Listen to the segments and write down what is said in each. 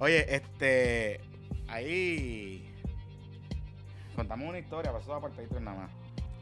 Oye, este. Ahí. Contamos una historia, pasó a Patreon nada más.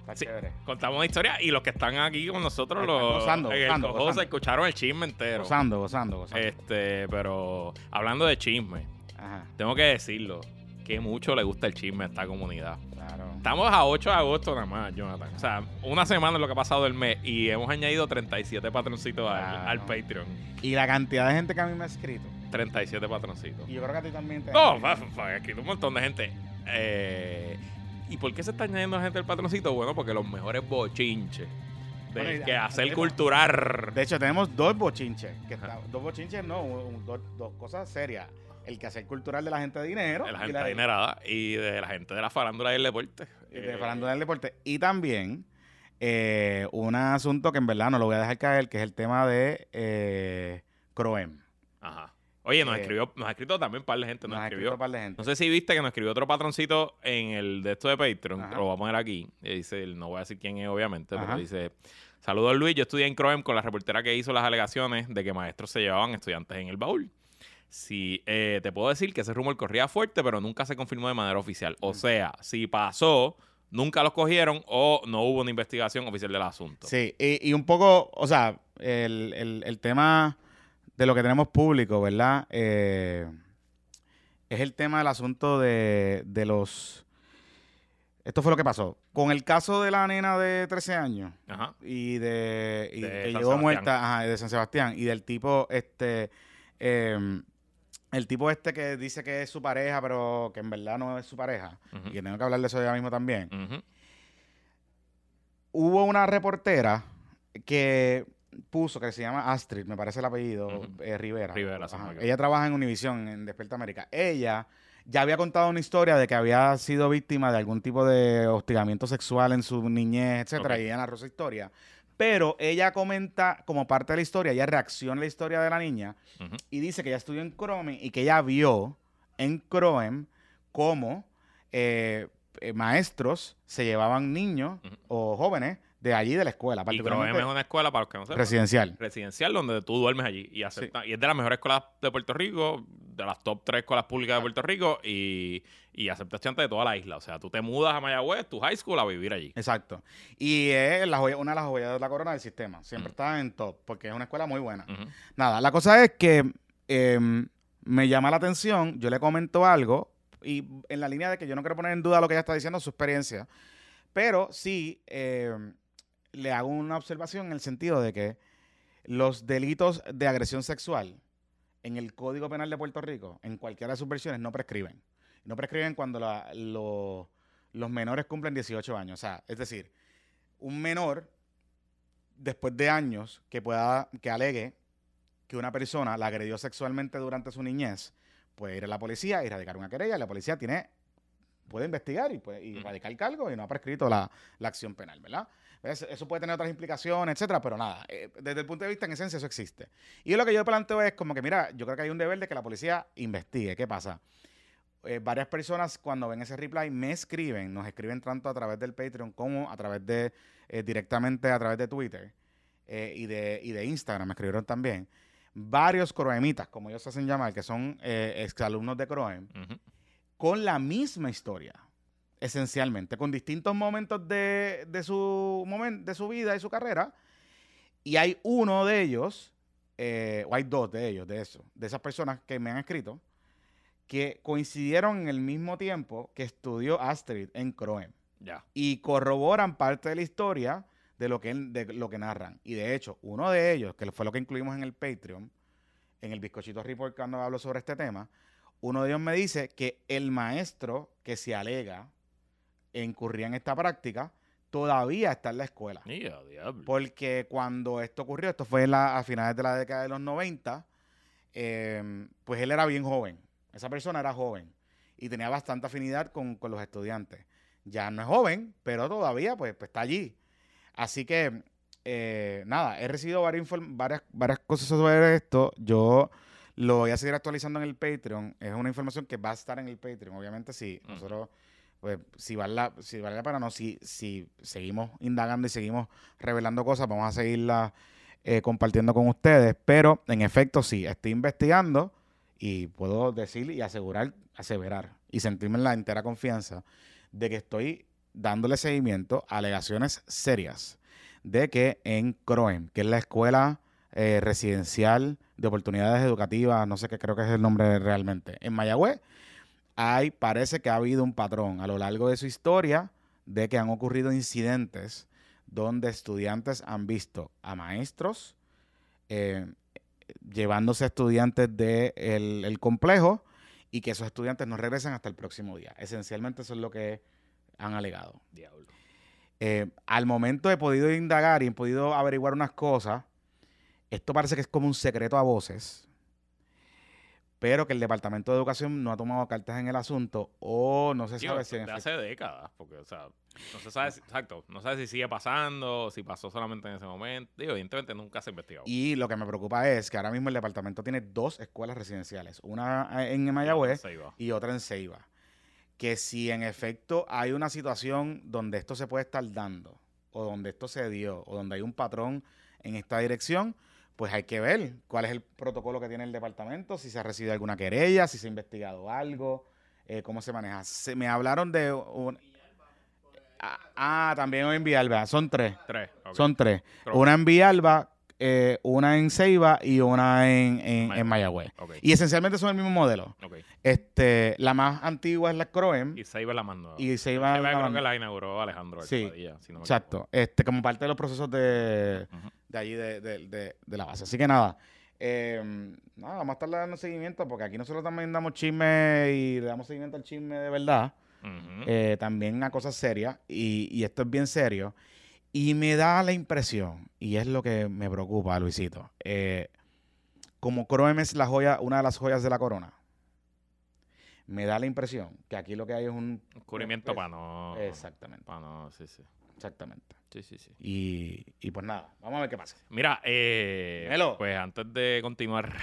Está Sí, chévere. Contamos una historia y los que están aquí con nosotros, Están los gozando, el gozando, gozando. se escucharon el chisme entero. Gozando, gozando, gozando. Este, pero hablando de chisme, Ajá, tengo que decirlo, que mucho le gusta el chisme a esta comunidad. claro. Estamos a 8 de agosto nada más, Jonathan. O sea, una semana es lo que ha pasado del mes y hemos añadido 37 patroncitos al- Claro. al, Patreon. Y la cantidad de gente que a mí me ha escrito. 37 patroncitos. Y yo creo que a ti también te. No, he escrito un montón de gente. Eh, ¿Y por qué se está añadiendo gente al patroncito? Bueno, porque los mejores bochinches de Bueno, que hacer culturar. De hecho, tenemos dos bochinches. Que está- dos bochinches, no, un- dos, dos cosas serias. El que hacer cultural de la gente de dinero. de la y gente la- adinerada y de la gente de la farándula y el deporte. y de Eh, farándula del deporte. Y también eh, un asunto que en verdad no lo voy a dejar caer, que es el tema de eh, Croem. Ajá. Oye, nos Eh, escribió, nos ha escrito también un par de gente, nos, Nos ha escribió. escrito un par de gente. No sé si viste que nos escribió otro patroncito en el de esto de Patreon, Ajá. lo voy a poner aquí. Y dice, no voy a decir quién es, obviamente, Ajá. pero dice: Saludos Luis, yo estudié en Croem con la reportera que hizo las alegaciones de que maestros se llevaban estudiantes en el baúl. Sí, eh, te puedo decir que ese rumor corría fuerte, pero nunca se confirmó de manera oficial. O sea, si pasó, nunca los cogieron o no hubo una investigación oficial del asunto. Sí, y, y un poco, o sea, el, el- el tema de lo que tenemos público, ¿verdad? Eh, es el tema del asunto de, de los... Esto fue lo que pasó. Con el caso de la nena de 13 años Ajá. y de... y De que llegó Sebastián. muerta, ajá, de San Sebastián, y del tipo, este... eh, el tipo este que dice que es su pareja, pero que en verdad no es su pareja, y que tengo que hablar de eso ya mismo también hubo una reportera que puso, que se llama Astrid, me parece el apellido, eh, Rivera. Rivera, sí, Ella trabaja en Univision, en Despierta América. Ella ya había contado una historia de que había sido víctima de algún tipo de hostigamiento sexual en su niñez, etcétera, y ella narró su historia. Pero ella comenta como parte de la historia, ella reacciona a la historia de la niña y dice que ella estudió en Croem y que ella vio en Croem cómo eh, eh, maestros se llevaban niños o jóvenes de allí de la escuela, Y Croem es una escuela, para los que no sepan, residencial. residencial donde tú duermes allí y acepta, y es de las mejores escuelas de Puerto Rico, de las top tres escuelas públicas de Puerto Rico y, y acepta estudiantes de toda la isla. O sea, tú te mudas a Mayagüez, tu high school, a vivir allí. Exacto. Y es la joya- una de las joyas de la corona del sistema. Siempre está en top, porque es una escuela muy buena. Nada, la cosa es que em, me llama la atención, yo le comento algo, y en la línea de que yo no quiero poner en duda lo que ella está diciendo, su experiencia, pero sí em, le hago una observación en el sentido de que los delitos de agresión sexual en el Código Penal de Puerto Rico, en cualquiera de sus versiones, no prescriben. No prescriben cuando la- lo- los menores cumplen 18 años. O sea, es decir, un menor, después de años, que pueda, que alegue que una persona la agredió sexualmente durante su niñez, puede ir a la policía y radicar una querella. La policía tiene, puede investigar y, puede, y radicar cargo y no ha prescrito la, la acción penal, ¿verdad? Eso puede tener otras implicaciones, etcétera, pero nada, eh, desde el punto de vista, en esencia, eso existe. Y lo que yo planteo es como que, mira, yo creo que hay un deber de que la policía investigue. ¿Qué pasa? Eh, varias personas cuando ven ese reply me escriben, nos escriben tanto a través del Patreon como a través de, eh, directamente a través de Twitter y, de, y de Instagram, me escribieron también. Varios croemitas, como ellos se hacen llamar, que son exalumnos de Croem, con la misma historia, esencialmente, con distintos momentos de, de su momen- de su vida y su carrera. Y hay uno de ellos, eh, o hay dos de ellos, de eso, de esas personas que me han escrito, que coincidieron en el mismo tiempo que estudió Astrid en Croem Ya. y corroboran parte de la historia de lo que de lo que narran. Y de hecho, uno de ellos, que fue lo que incluimos en el Patreon, en el bizcochito report cuando hablo sobre este tema, uno de ellos me dice que el maestro que se alega incurría en esta práctica todavía está en la escuela. Y a diablo. Porque cuando esto ocurrió, esto fue en la- a finales de la década de los 90, eh, pues él era bien joven. Esa persona era joven y tenía bastante afinidad con, con los estudiantes. Ya no es joven, pero todavía pues, pues, está allí. Así que, eh, nada, he recibido varias, varias, varias cosas sobre esto. Yo lo voy a seguir actualizando en el Patreon. Es una información que va a estar en el Patreon. Obviamente, sí. Ujú. Nosotros, pues, si vale la, si vale la pena, no. Si, si seguimos indagando y seguimos revelando cosas, vamos a seguirla eh, compartiendo con ustedes, pero en efecto sí, estoy investigando y puedo decir y asegurar, aseverar y sentirme en la entera confianza de que estoy dándole seguimiento a alegaciones serias de que en CROEM, que es la escuela eh, residencial de oportunidades educativas, no sé qué creo que es el nombre realmente, en Mayagüez, hay, parece que ha habido un patrón a lo largo de su historia de que han ocurrido incidentes donde estudiantes han visto a maestros eh, llevándose a estudiantes del de el complejo y que esos estudiantes no regresan hasta el próximo día. Esencialmente eso es lo que han alegado. Diablo. Eh, al momento he podido indagar y he podido averiguar unas cosas. Esto parece que es como un secreto a voces pero que el Departamento de Educación no ha tomado cartas en el asunto o no se sabe si... De hace décadas, porque, o sea, no se sabe, exacto, no sabe si sigue pasando, si pasó solamente en ese momento. Digo, evidentemente nunca se ha investigado. Y lo que me preocupa es que ahora mismo el departamento tiene dos escuelas residenciales, una en Mayagüez y otra en Ceiba. Que si en efecto hay una situación donde esto se puede estar dando, o donde esto se dio, o donde hay un patrón en esta dirección, pues hay que ver cuál es el protocolo que tiene el departamento, si se ha recibido alguna querella, si se ha investigado algo, eh, cómo se maneja. Se, me hablaron de un... Ah, ah, también en Villalba. Son tres. Tres. Son tres. Una en Villalba, eh, una en Ceiba y una en, en, Mayagüez. Y esencialmente son el mismo modelo. Este, la más antigua es la Croem. Y Ceiba es la más nueva. Y Ceiba, Ceiba creo que la inauguró Alejandro. Sí, exacto. Este, como parte de los procesos de, de allí de, de, la base. Así que nada. Eh, nada, vamos a estar dando seguimiento porque aquí nosotros también damos chisme y le damos seguimiento al chisme de verdad. Eh, también a cosas serias y, y esto es bien serio. Y me da la impresión, y es lo que me preocupa, Luisito, eh, como Chrome es la joya, una de las joyas de la corona, me da la impresión que aquí lo que hay es un... Un cubrimiento para no... Exactamente. Para no, sí, sí. Exactamente. Sí, sí, sí. Y, y pues nada, vamos a ver qué pasa. Mira, eh, pues antes de continuar,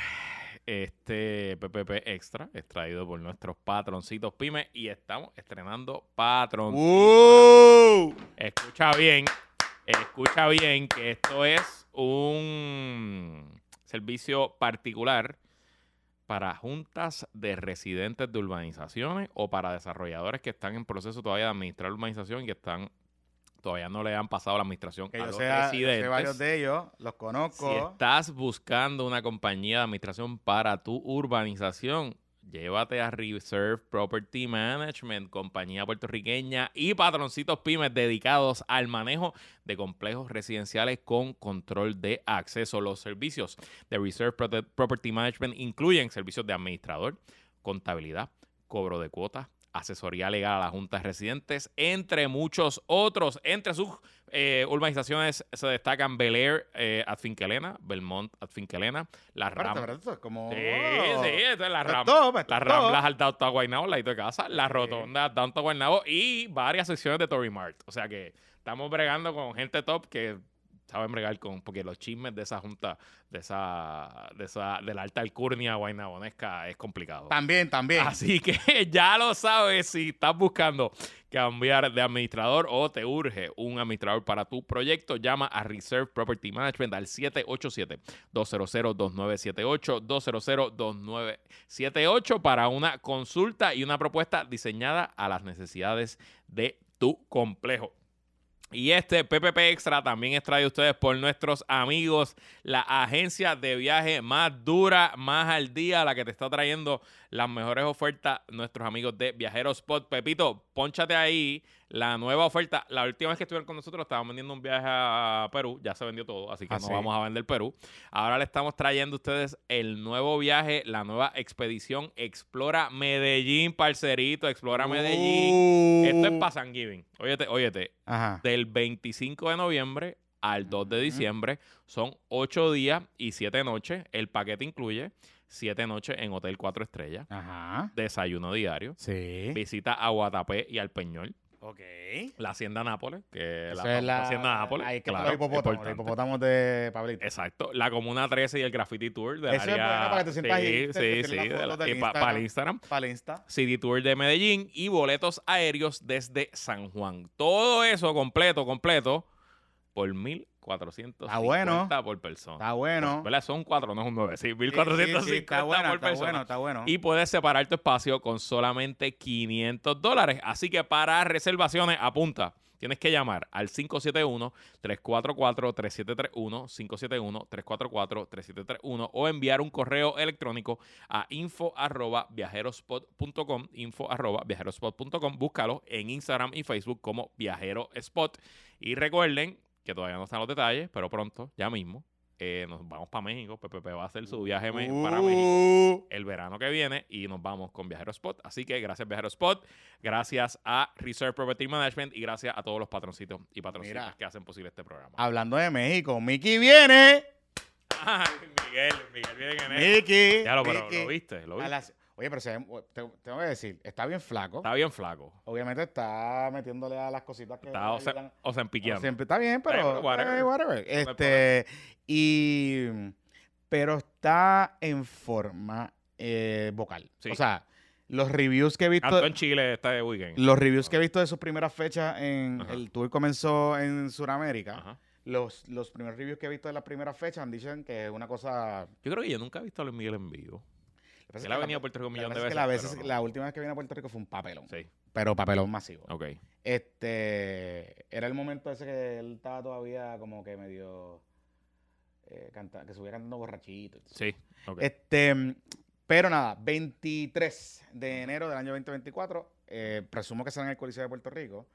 este PPP Extra es traído por nuestros patroncitos pymes y estamos estrenando Patron. Escucha bien, escucha bien que esto es un servicio particular para juntas de residentes de urbanizaciones o para desarrolladores que están en proceso todavía de administrar urbanización y que están todavía no le han pasado la administración a los residentes. varios de ellos, los conozco. Si estás buscando una compañía de administración para tu urbanización, Llévate a Reserve Property Management, compañía puertorriqueña y patroncitos pymes dedicados al manejo de complejos residenciales con control de acceso. Los servicios de Reserve Property Management incluyen servicios de administrador, contabilidad, cobro de cuotas, asesoría legal a las juntas residentes, entre muchos otros. Entre sus eh, urbanizaciones se destacan Bel Air eh, at Finkelena, Belmont at Finkelena, las Ramblas. Como... Sí, sí, las Ramblas. Las Ramblas al Downtown Guaynabo, la de casa, las rotondas Downtown Guaynabo y varias secciones de Tory Mart. O sea que estamos bregando con gente top que saben bregar con, porque los chismes de esa junta, de esa, de esa, de la alta alcurnia guaynabonesca es complicado. También, también. Así que ya lo sabes, si estás buscando cambiar de administrador o te urge un administrador para tu proyecto, llama a Reserve Property Management al 787-200-2978, 200-2978 para una consulta y una propuesta diseñada a las necesidades de tu complejo. Y este PPP Extra también es traído a ustedes por nuestros amigos, la agencia de viaje más dura, más al día, la que te está trayendo las mejores ofertas, nuestros amigos de Viajeros Spot. Pepito, ponchate ahí la nueva oferta. La última vez que estuvieron con nosotros estaban vendiendo un viaje a Perú, ya se vendió todo, así que ah, no vamos a vender Perú. Ahora le estamos trayendo a ustedes el nuevo viaje, la nueva expedición Explora Medellín, parcerito, Explora Medellín. Esto es para San Giving. Óyete, óyete. Del 25 de noviembre al 2 de diciembre. Son 8 días y 7 noches. El paquete incluye siete noches en Hotel 4 Estrellas. Ajá. Desayuno diario. Sí. Visita a Guatapé y al Peñol. Ok. La Hacienda Nápoles, que la, es la, Hacienda Nápoles. Ahí que claro, hipopótamo, hipopótamo de Pablito. Exacto. La Comuna 13 y el Graffiti Tour de Eso área... es para que te sientas sí, ahí. Sí, sí, sí. Para el Instagram. Para el Insta. City Tour de Medellín y boletos aéreos desde San Juan. Todo eso completo, completo por 1.450 Está bueno. por persona. Está bueno. ¿Verdad? Son cuatro, no es un 9. Sí, Sí, 1.450 sí, sí, está bueno, por está persona. bueno, está bueno. Y puedes separar tu espacio con solamente 500 dólares. Así que para reservaciones, apunta. Tienes que llamar al 571-344-3731, 571-344-3731 o enviar un correo electrónico a info arroba viajerospot.com, info arroba viajerospot.com. Búscalo en Instagram y Facebook como Viajero Spot. Y recuerden que todavía no están los detalles, pero pronto, ya mismo, eh, nos vamos para México. PPP va a hacer su viaje para México Uh, el verano que viene y nos vamos con Viajero Spot. Así que gracias Viajero Spot, gracias a Reserve Property Management y gracias a todos los patroncitos y patrocitas Mira. que hacen posible este programa. Hablando de México, Mickey viene. Ay, Miguel, Miguel viene en. Mickey. Ya lo, pero Mickey. lo viste, lo A viste. las- Oye, pero se te- tengo que decir, está bien flaco. Está bien flaco. Obviamente está metiéndole a las cositas que Está o ayudan- o sea, piqueando. Siempre está bien, pero whatever. eh, whatever. Este, y pero está en forma eh, vocal. Sí. O sea, los reviews que he visto, Ando en Chile este weekend. los reviews que he visto de sus primeras fechas en Ajá. el tour comenzó en Sudamérica. Ajá. Los, los primeros reviews que he visto de las primeras fechas han dicho que es una cosa. Yo creo que yo nunca he visto a Luis Miguel en vivo. Lo que pasa es Él que ha la- venido a Puerto Rico un la millón de veces. que la, veces- pero no. la última vez que vine a Puerto Rico fue un papelón. Sí, Pero papelón masivo. ok. Este era el momento ese que él estaba todavía como que medio eh, canta- que subía cantando borrachito. Sí, ok. Este, pero nada, 23 de enero del año 2024, eh, presumo que será en el Coliseo de Puerto Rico.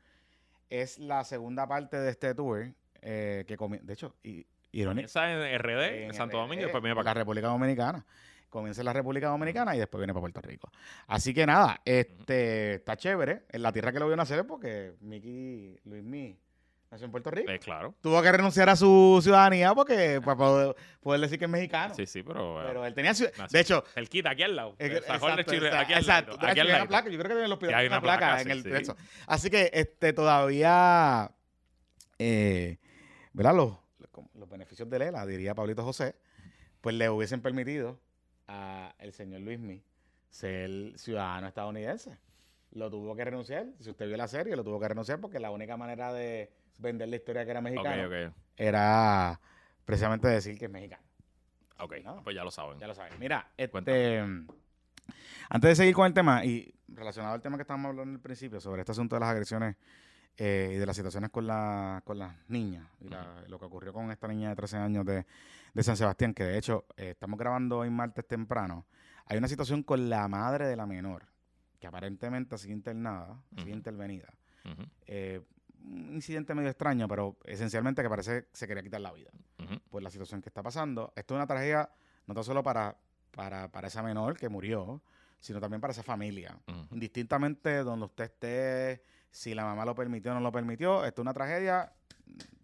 Es la segunda parte de este tour eh, que de hecho, y, irónico. En RD, en Santo RD, Domingo, y después viene para la acá. República Dominicana. Comienza en la República Dominicana y después viene para Puerto Rico. Así que nada, este está chévere. En la tierra que lo vio nacer porque Mickey Luismi nació en Puerto Rico. Eh, claro. Tuvo que renunciar a su ciudadanía porque para poder, poder decir que es mexicano. Sí, sí, pero. eh, Pero él tenía nació. De hecho, El quita aquí al lado. El exacto, exacto, aquí al exacto. lado. Hecho, Aquí al hay una lado. placa. Yo creo que en el hospital hay una placa, en el sí. eso. Así que este todavía, eh, ¿verdad? Los, los beneficios de Lela, diría Pablito José, pues le hubiesen permitido a el señor Luismi ser ciudadano estadounidense. Lo tuvo que renunciar. Si usted vio la serie, lo tuvo que renunciar porque la única manera de vender la historia que era mexicano era precisamente decir que es mexicano. Ok, No. pues ya lo saben. Ya lo saben. Mira, este, Cuéntame. antes de seguir con el tema y relacionado al tema que estábamos hablando al principio sobre este asunto de las agresiones eh, y de las situaciones con, la, con las niñas y la- lo que ocurrió con esta niña de 13 años de, de San Sebastián, que de hecho eh, estamos grabando hoy martes temprano, hay una situación con la madre de la menor, que aparentemente ha sido internada, ha sido intervenida. Eh, un incidente medio extraño, pero esencialmente que parece que se quería quitar la vida ujú. por la situación que está pasando. Esto es una tragedia no tan solo para, para, para esa menor que murió, sino también para esa familia. Indistintamente donde usted esté, si la mamá lo permitió o no lo permitió, esto es una tragedia,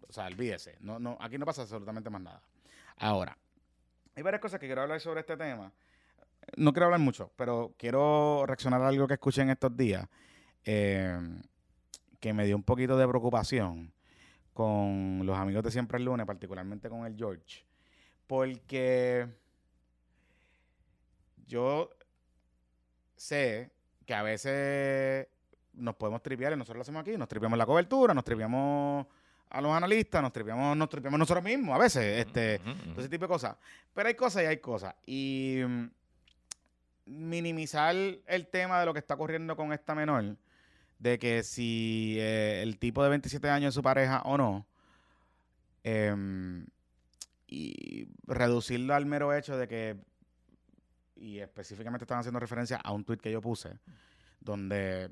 o sea, olvídese. No, no, aquí no pasa absolutamente más nada. Ahora, hay varias cosas que quiero hablar sobre este tema. No quiero hablar mucho, pero quiero reaccionar a algo que escuché en estos días eh, que me dio un poquito de preocupación con los amigos de Siempre el Lunes, particularmente con el George, porque yo sé que a veces nos podemos tripear y nosotros lo hacemos aquí, nos tripeamos la cobertura, nos tripeamos a los analistas, nos tripeamos, nos tripeamos nosotros mismos a veces, este, ese tipo de cosas. Pero hay cosas y hay cosas. Y mm, minimizar el tema de lo que está ocurriendo con esta menor, de que si eh, el tipo de 27 años es su pareja o no, em, y reducirlo al mero hecho de que, y específicamente están haciendo referencia a un tuit que yo puse, donde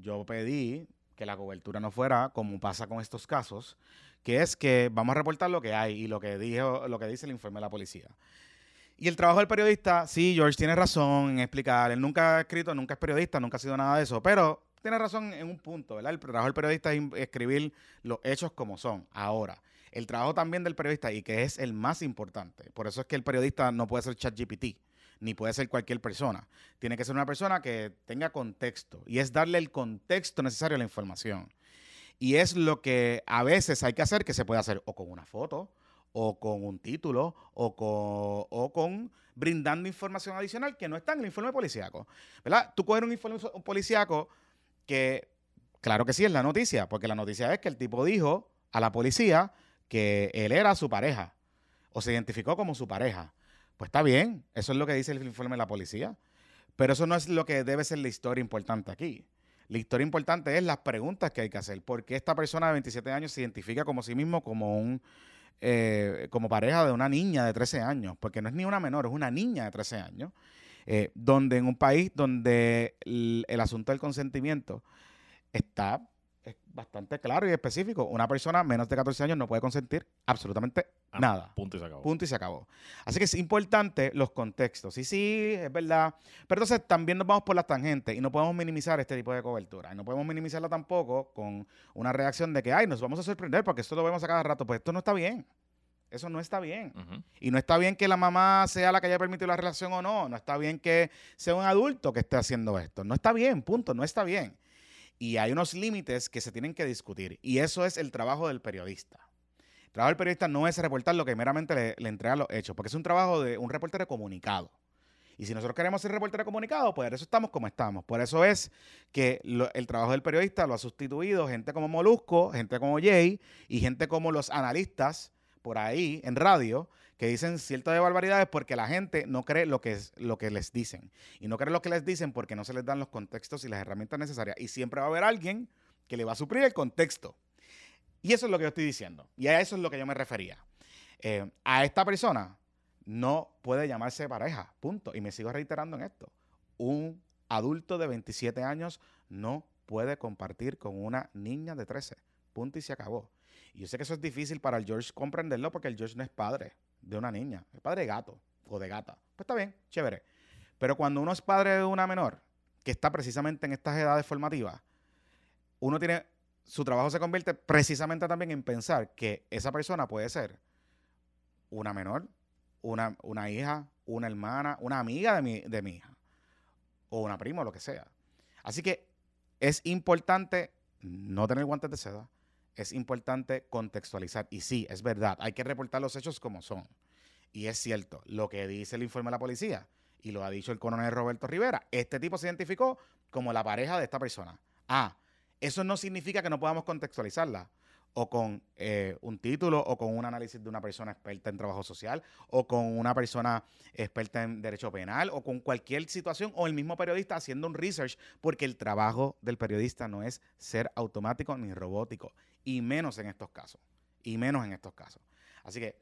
yo pedí que la cobertura no fuera como pasa con estos casos, que es que vamos a reportar lo que hay y lo que dijo, lo que dice el informe de la policía. Y el trabajo del periodista, sí, George tiene razón en explicar. Él nunca ha escrito, nunca es periodista, nunca ha sido nada de eso, pero tiene razón en un punto, ¿verdad? El trabajo del periodista es escribir los hechos como son. Ahora, el trabajo también del periodista, y que es el más importante, por eso es que el periodista no puede ser ChatGPT, ni puede ser cualquier persona. Tiene que ser una persona que tenga contexto, y es darle el contexto necesario a la información. Y es lo que a veces hay que hacer, que se puede hacer o con una foto, o con un título, o con, o con brindando información adicional que no está en el informe policíaco. ¿Verdad? Tú coges un informe policíaco que, claro que sí, es la noticia, porque la noticia es que el tipo dijo a la policía que él era su pareja o se identificó como su pareja. Pues está bien, eso es lo que dice el informe de la policía. Pero eso no es lo que debe ser la historia importante aquí. La historia importante es las preguntas que hay que hacer. ¿Por qué esta persona de 27 años se identifica como sí mismo como un eh, como pareja de una niña de 13 años? Porque no es ni una menor, es una niña de 13 años. Eh, donde en un país donde el, el asunto del consentimiento está es bastante claro y específico. Una persona menos de 14 años no puede consentir absolutamente Ah, nada. Punto y se acabó. Punto y se acabó. Así que es importante los contextos. Y sí, es verdad. Pero entonces también nos vamos por las tangentes y no podemos minimizar este tipo de cobertura. Y no podemos minimizarla tampoco con una reacción de que, ay, nos vamos a sorprender porque esto lo vemos a cada rato. Pues esto no está bien. Eso no está bien. Y no está bien que la mamá sea la que haya permitido la relación o no. No está bien que sea un adulto que esté haciendo esto. No está bien, punto. No está bien. Y hay unos límites que se tienen que discutir. Y eso es el trabajo del periodista. El trabajo del periodista no es reportar lo que meramente le, entrega los hechos, porque es un trabajo de un reportero comunicado. Y si nosotros queremos ser reportero comunicado, pues por eso estamos como estamos. Por eso es que el trabajo del periodista lo ha sustituido gente como Molusco, gente como Jay y gente como los analistas por ahí en radio que dicen ciertas de barbaridades porque la gente no cree lo que, es, lo que les dicen. Y no cree lo que les dicen porque no se les dan los contextos y las herramientas necesarias. Y siempre va a haber alguien que le va a suplir el contexto. Y eso es lo que yo estoy diciendo. Y a eso es lo que yo me refería. Eh, a esta persona no puede llamarse pareja, punto. Y me sigo reiterando en esto. Un adulto de 27 años no puede compartir con una niña de 13, punto y se acabó. Y yo sé que eso es difícil para el George comprenderlo porque el George no es padre de una niña, es padre de gato o de gata. Pues está bien, chévere. Pero cuando uno es padre de una menor, que está precisamente en estas edades formativas, uno tiene, su trabajo se convierte precisamente también en pensar que esa persona puede ser una menor, una, una hija, una hermana, una amiga de mi, de mi hija, o una prima, o lo que sea. Así que es importante no tener guantes de seda, es importante contextualizar. Y sí, es verdad, hay que reportar los hechos como son. Y es cierto, lo que dice el informe de la policía, y lo ha dicho el coronel Roberto Rivera, este tipo se identificó como la pareja de esta persona. Ah, eso no significa que no podamos contextualizarla o con eh, un título o con un análisis de una persona experta en trabajo social o con una persona experta en derecho penal o con cualquier situación o el mismo periodista haciendo un research porque el trabajo del periodista no es ser automático ni robótico y menos en estos casos y menos en estos casos. Así que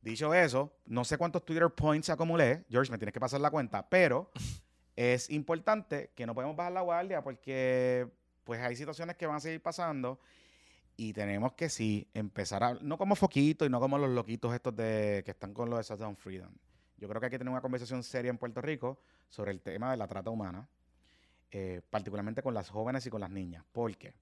dicho eso, no sé cuántos Twitter points acumulé, George, me tienes que pasar la cuenta, pero es importante que no podemos bajar la guardia porque pues hay situaciones que van a seguir pasando y tenemos que sí empezar a, no como foquito y no como los loquitos estos de que están con los de Shutdown Freedom. Yo creo que hay que tener una conversación seria en Puerto Rico sobre el tema de la trata humana, eh, particularmente con las jóvenes y con las niñas, porque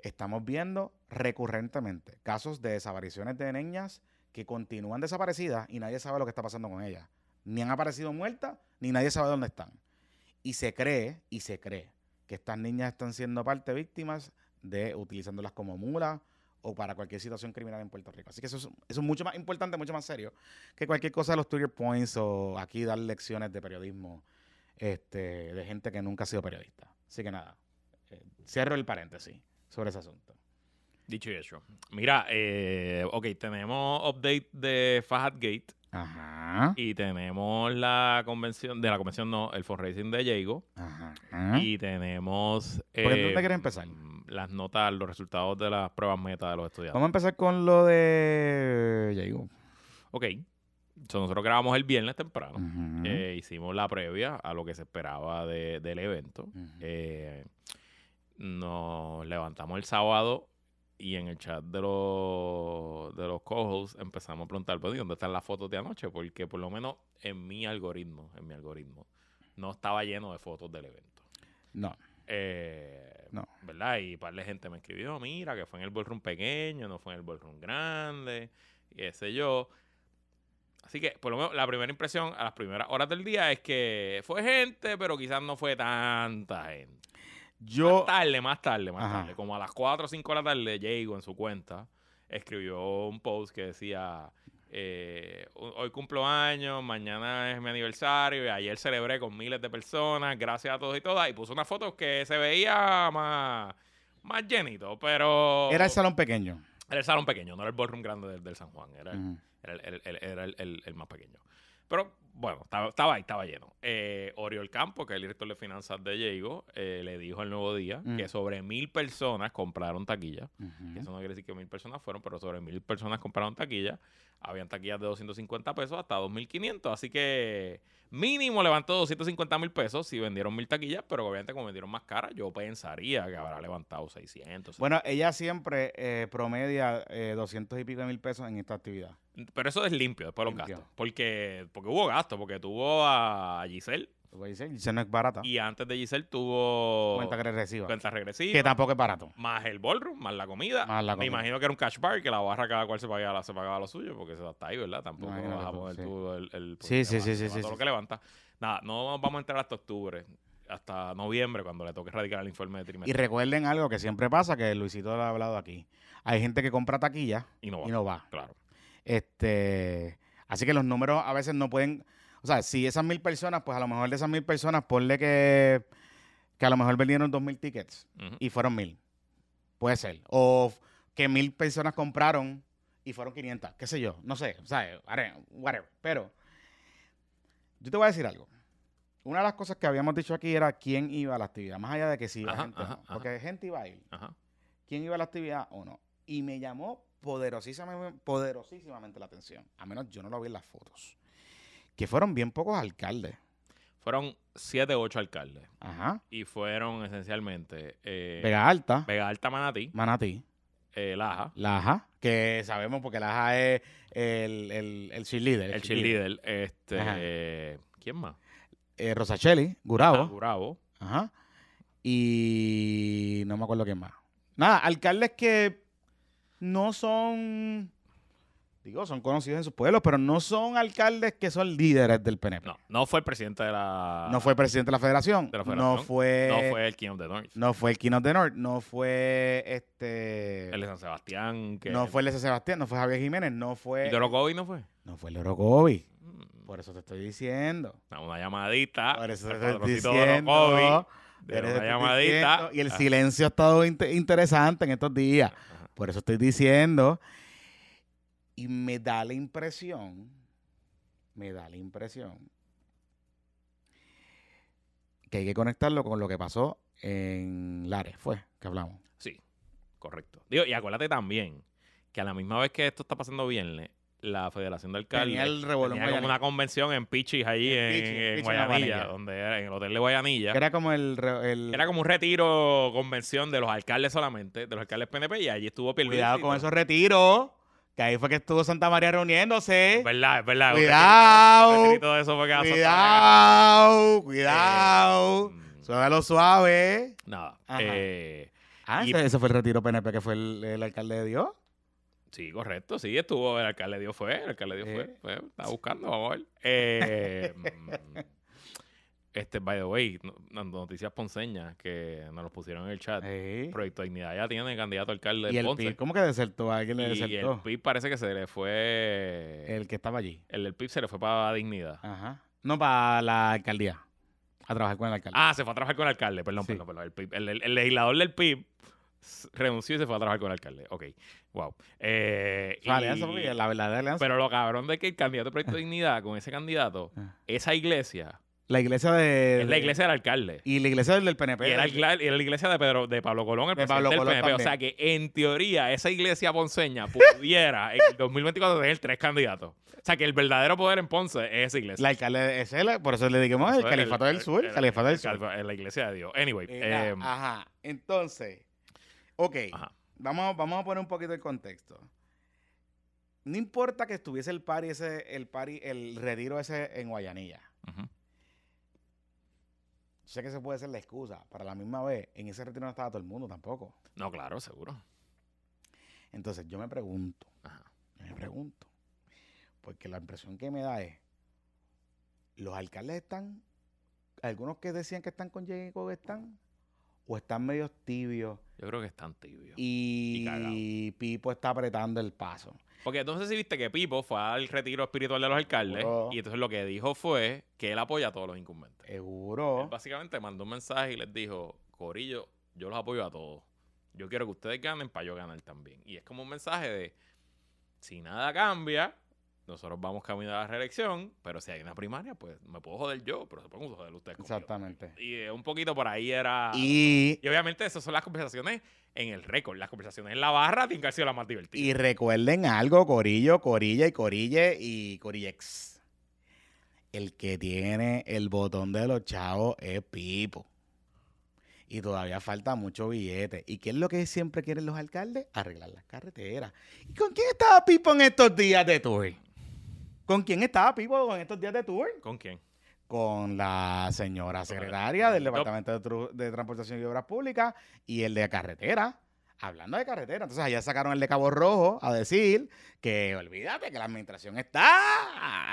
estamos viendo recurrentemente casos de desapariciones de niñas que continúan desaparecidas y nadie sabe lo que está pasando con ellas. Ni han aparecido muertas, ni nadie sabe dónde están. Y se cree, y se cree, que estas niñas están siendo parte víctimas de utilizándolas como mulas o para cualquier situación criminal en Puerto Rico. Así que eso es, eso es mucho más importante, mucho más serio que cualquier cosa de los Twitter Points o aquí dar lecciones de periodismo este, de gente que nunca ha sido periodista. Así que nada, eh, cierro el paréntesis sobre ese asunto. Dicho y hecho. Mira, eh, ok, tenemos update de Fahad Gate Ajá. y tenemos la convención, de la convención no, el fundraising de Jago Ajá. y tenemos... ¿Por dónde eh, quieres empezar? mm, Las notas, los resultados de las pruebas meta de los estudiantes. Vamos a empezar con lo de Jago. Ok. So, nosotros grabamos el viernes temprano. Eh, hicimos la previa a lo que se esperaba de- del evento. Eh, nos levantamos el sábado y en el chat de los, de los co-hosts empezamos a preguntar, ¿y dónde están las fotos de anoche? Porque por lo menos en mi algoritmo, en mi algoritmo, no estaba lleno de fotos del evento. No. Eh, No. ¿Verdad? Y un par de gente me escribió, mira, que fue en el ballroom pequeño, no fue en el ballroom grande, y qué sé yo. Así que, por lo menos, la primera impresión a las primeras horas del día es que fue gente, pero quizás no fue tanta gente. Yo. Más tarde, más tarde, más Ajá. tarde. Como a las 4 o 5 de la tarde, Diego en su cuenta escribió un post que decía: eh, Hoy cumplo años, mañana es mi aniversario y ayer celebré con miles de personas, gracias a todos y todas. Y puso una foto que se veía más, más llenito, pero. Era el salón pequeño. Era el salón pequeño, no era el ballroom grande del, del San Juan. Era, era, el, era el- el- el más pequeño. Pero bueno, estaba, estaba ahí, estaba lleno. Eh, Oriol Campo, que es el director de finanzas de Diego, le dijo el nuevo día Mm. que sobre mil personas compraron taquilla. Ujú. Que eso no quiere decir que mil personas fueron, pero sobre mil personas compraron taquilla. Habían taquillas de 250 pesos hasta 2.500. Así que mínimo levantó 250 mil pesos si vendieron mil taquillas, pero obviamente como vendieron más caras, yo pensaría que habrá levantado 600. Bueno, ella siempre eh, promedia eh, 200 y pico de mil pesos en esta actividad. Pero eso es limpio después de los Limpio. gastos. Porque, porque hubo gastos, porque tuvo a Giselle Te voy a decir, Giselle no es barata. y antes de Giselle tuvo Cuenta reciba. cuenta regresiva. Que tampoco es barato. Más el ballroom, más la comida. Más la Me comida. imagino que era un cash bar que la barra cada cual se pagaba, se pagaba lo suyo porque eso está ahí, ¿verdad? Tampoco Imagínate vas a poner sí. tú el, el Sí, sí, sí, sí, sí, todo lo que levanta. Nada, no vamos a entrar hasta octubre, hasta noviembre cuando le toque radicar el informe de Y trimestre. recuerden algo que siempre pasa, que Luisito lo ha hablado aquí. Hay gente que compra taquilla Y no va. y no va. Claro. Este, así que los números a veces no pueden, o sea, si esas mil personas, pues a lo mejor de esas mil personas, ponle que, que a lo mejor vendieron dos mil tickets y fueron mil. Puede ser. O que mil personas compraron y fueron 500, qué sé yo, no sé, o sea, whatever. Pero yo te voy a decir algo. Una de las cosas que habíamos dicho aquí era quién iba a la actividad, más allá de que si iba Ajá, gente o ajá, no. ajá. Porque gente iba a ir. Ajá. quién iba a la actividad o no. Y me llamó poderosísimamente, poderosísimamente la atención. A menos yo no lo vi en las fotos. Que fueron bien pocos alcaldes. Fueron siete o ocho alcaldes. Ajá. Y fueron esencialmente eh, Vega Alta, Vega Alta Manatí, Manatí, eh, Laja, Laja, que sabemos porque Laja es el, el, el cheerleader. el cheerleader, este, Ajá. eh, ¿quién más? Eh, Rosacheli, Ah, Gurabo. Gurabo. Ajá. Y no me acuerdo quién más. Nada, alcaldes que no son, digo, son conocidos en sus pueblos, pero no son alcaldes que son líderes del PNP. No, no fue el presidente de la... No fue el presidente de la federación. De la No federación. fue. No fue el King of the North. No fue el King of the North. No fue este. El de San Sebastián. Que no fue el S. Sebastián. No fue Javier Jiménez. No fue. ¿Y Dorogoy no fue? No fue el Orocovi. Mm, Por eso te estoy diciendo. Una llamadita. Por eso te estoy diciendo. De una llamadita. diciendo. Y el silencio ha estado inte- interesante en estos días. Por eso estoy diciendo. Y me da la impresión. Me da la impresión. Que hay que conectarlo con lo que pasó en Lares. Fue que hablamos. Sí, correcto. Digo, y acuérdate también que a la misma vez que esto está pasando viernes, la Federación de Alcaldes Tenía el revolú en tenía como una convención en Pichis ahí En en, Pichis, en Pichis, en Guayanilla, Guayanilla. donde era en el hotel de Guayanilla. Era como el, Era como un retiro, convención de los alcaldes solamente, de los alcaldes PNP, y allí estuvo Pierluisi. Cuidado con esos retiros. Que ahí fue que estuvo Santa María reuniéndose. Es verdad, es verdad. Cuidado. un de eso fue Cuidado, cuidado. Eh, mm, Suávalo suave. Nada. Eh, Ah, Y- ese, ese fue el retiro PNP que fue el, el alcalde de Dios. Sí, correcto. Sí, estuvo. El alcalde dio fue. El alcalde dio Eh. fue. Estaba buscando, vamos a ver. Eh, mm, este, by the way, no- no- noticias ponceñas que nos lo pusieron en el chat. Sí. Proyecto Dignidad ya tiene candidato alcalde Y de el Ponce. PIB, ¿cómo que desertó? ¿A alguien le y desertó? el PIB parece que se le fue. El, El que estaba allí. del PIB se le fue para Dignidad. Ajá. No para la alcaldía. A trabajar con el alcalde. Ah, se fue a trabajar con el alcalde. Perdón, Sí. perdón, perdón. El, PIB. El- el- el legislador del PIB renunció y se fue a trabajar con el alcalde. Ok. Wow. Eh, Fue y- la verdadera alianza. pero lo cabrón de que el candidato de Proyecto de Dignidad, con ese candidato, Ah. esa iglesia la iglesia de. es la iglesia del alcalde. Y la iglesia del, del PNP. Y era, el- era la iglesia de, Pedro, de Pablo Colón, el De presidente Pablo del Colón PNP. O sea que, en teoría, esa iglesia ponceña pudiera en el 2024 tener tres candidatos. O sea que el verdadero poder en Ponce es esa iglesia. La alcalde es él, por eso le dijimos el califato del sur. El califato del sur. la iglesia de Dios. Anyway. Eh, ajá. Entonces, ok. ajá. Vamos, vamos a poner un poquito el contexto. No importa que estuviese el party ese, el party, el retiro ese en Guayanilla. Ujú. Sé que se puede ser la excusa. Para la misma vez, en ese retiro no estaba todo el mundo tampoco. No, claro, seguro. Entonces, yo me pregunto, Ajá. me pregunto, porque la impresión que me da es, los alcaldes están, algunos que decían que están con Jacob están, o están medio tibios Yo creo que están tibios. y, cagados. Pipo está apretando el paso. Porque entonces si viste que Pipo fue al retiro espiritual de los alcaldes Seguro. y entonces lo que dijo fue que él apoya a todos los incumbentes. Él Seguro. básicamente mandó un mensaje y les dijo, Corillo, yo los apoyo a todos. Yo quiero que ustedes ganen para yo ganar también. Y es como un mensaje de, si nada cambia, nosotros vamos camino a la reelección, pero si hay una primaria, pues me puedo joder yo, pero se pueden joder ustedes conmigo. Exactamente. Y eh, un poquito por ahí era... Y, Y obviamente esas son las conversaciones en el récord. Las conversaciones en la barra tienen que haber sido las más divertidas. y recuerden algo, Corillo, Corilla y Corille y Corillex. El que tiene el botón de los chavos es Pipo. Y todavía falta mucho billete. ¿Y qué es lo que siempre quieren los alcaldes? Arreglar las carreteras. ¿Y con quién estaba Pipo en estos días de tour? ¿Con quién estaba Pipo en estos días de tour? ¿Con quién? con la señora secretaria del Departamento de, Tru- de Transportación y Obras Públicas y el de carretera. Hablando de carretera. Entonces allá sacaron el de Cabo Rojo a decir que olvídate que la administración está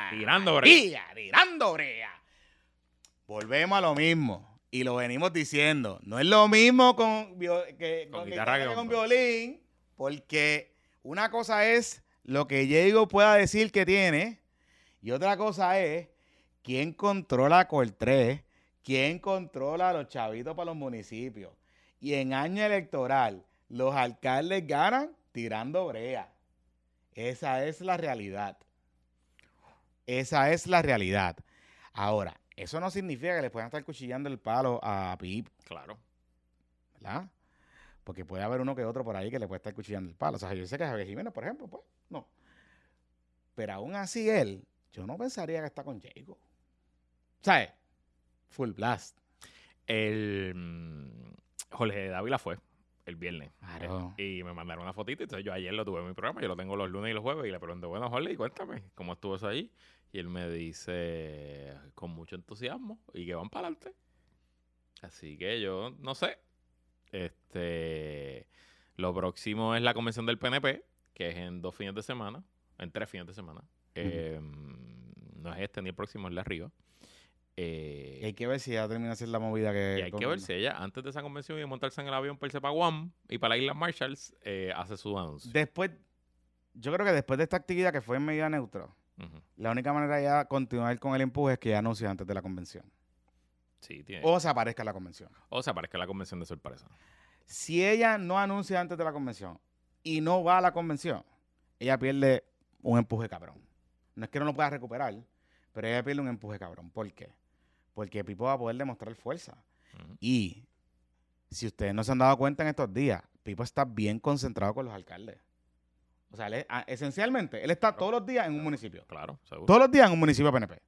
Tirando brea. Tirando brea. Volvemos a lo mismo. Y lo venimos diciendo. No es lo mismo con, que, Con con guitarra guitarra que con- violín. Porque una cosa es lo que Diego pueda decir que tiene. Y otra cosa es quién controla Coltré, quién controla a los chavitos para los municipios. Y en año electoral, los alcaldes ganan tirando brea. Esa es la realidad. Esa es la realidad. Ahora, eso no significa que le puedan estar cuchillando el palo a Pip, Claro. ¿verdad? Porque puede haber uno que otro por ahí que le puede estar cuchillando el palo. O sea, yo sé que Javier Jiménez, por ejemplo, pues. Pero aún así él, yo no pensaría que está con Jacob. ¿Sabes? Full blast. El mm, Jorge Dávila fue el viernes. Claro. Y me mandaron una fotito. Entonces yo ayer lo tuve en mi programa. Yo lo tengo los lunes y los jueves. Y le pregunté, bueno, Jorge, cuéntame cómo estuvo eso ahí. Y él me dice, con mucho entusiasmo. Y que van para adelante. Así que yo no sé. Este. Lo próximo es la convención del PNP, que es en dos fines de semana. En tres fines de semana. Eh, no es este ni el próximo, es la arriba. Eh, Y hay que ver si ya termina de hacer la movida que. y hay que ver si ella, antes de esa convención y de montarse en el avión para irse para Guam y para la isla Marshalls, eh, hace su anuncio. Después, yo creo que después de esta actividad que fue en medida neutra, la única manera de ya continuar con el empuje es que ya anuncie antes de la convención. Sí, tiene. O se aparezca en la convención. O se aparezca la convención de sorpresa. Si ella no anuncia antes de la convención y no va a la convención, ella pierde un empuje cabrón. No es que no lo pueda recuperar, pero ella pierde un empuje cabrón. ¿Por qué? Porque Pipo va a poder demostrar fuerza. Y si ustedes no se han dado cuenta en estos días, Pipo está bien concentrado con los alcaldes. O sea, él es- ah, esencialmente, él está todos los días en un municipio. Claro, seguro. Todos los días en un municipio PNP.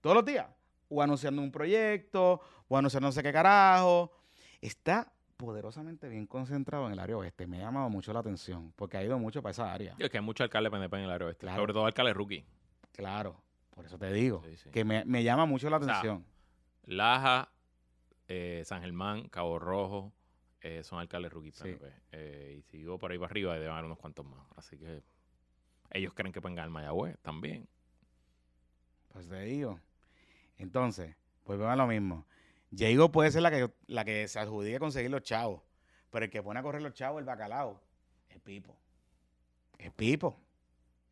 Todos los días. O anunciando un proyecto, o anunciando no sé qué carajo. Está poderosamente bien concentrado en el área oeste. Me ha llamado mucho la atención, porque ha ido mucho para esa área. Y es que hay muchos alcaldes PNP en el área oeste. Claro. Sobre todo alcaldes rookie. Claro, por eso te digo, Sí, sí. que me, me llama mucho la sea, atención. Laja, eh, San Germán, Cabo Rojo, eh, son alcaldes rookie Sí. PNP. Eh, y sigo por ahí para arriba deben haber unos cuantos más. Así que ellos creen que pueden ganar Mayagüez también. Pues te digo. Entonces, volvemos a lo mismo. Diego puede ser la que, la que se adjudique a conseguir los chavos, pero el que pone a correr los chavos, el bacalao, es Pipo. Es Pipo.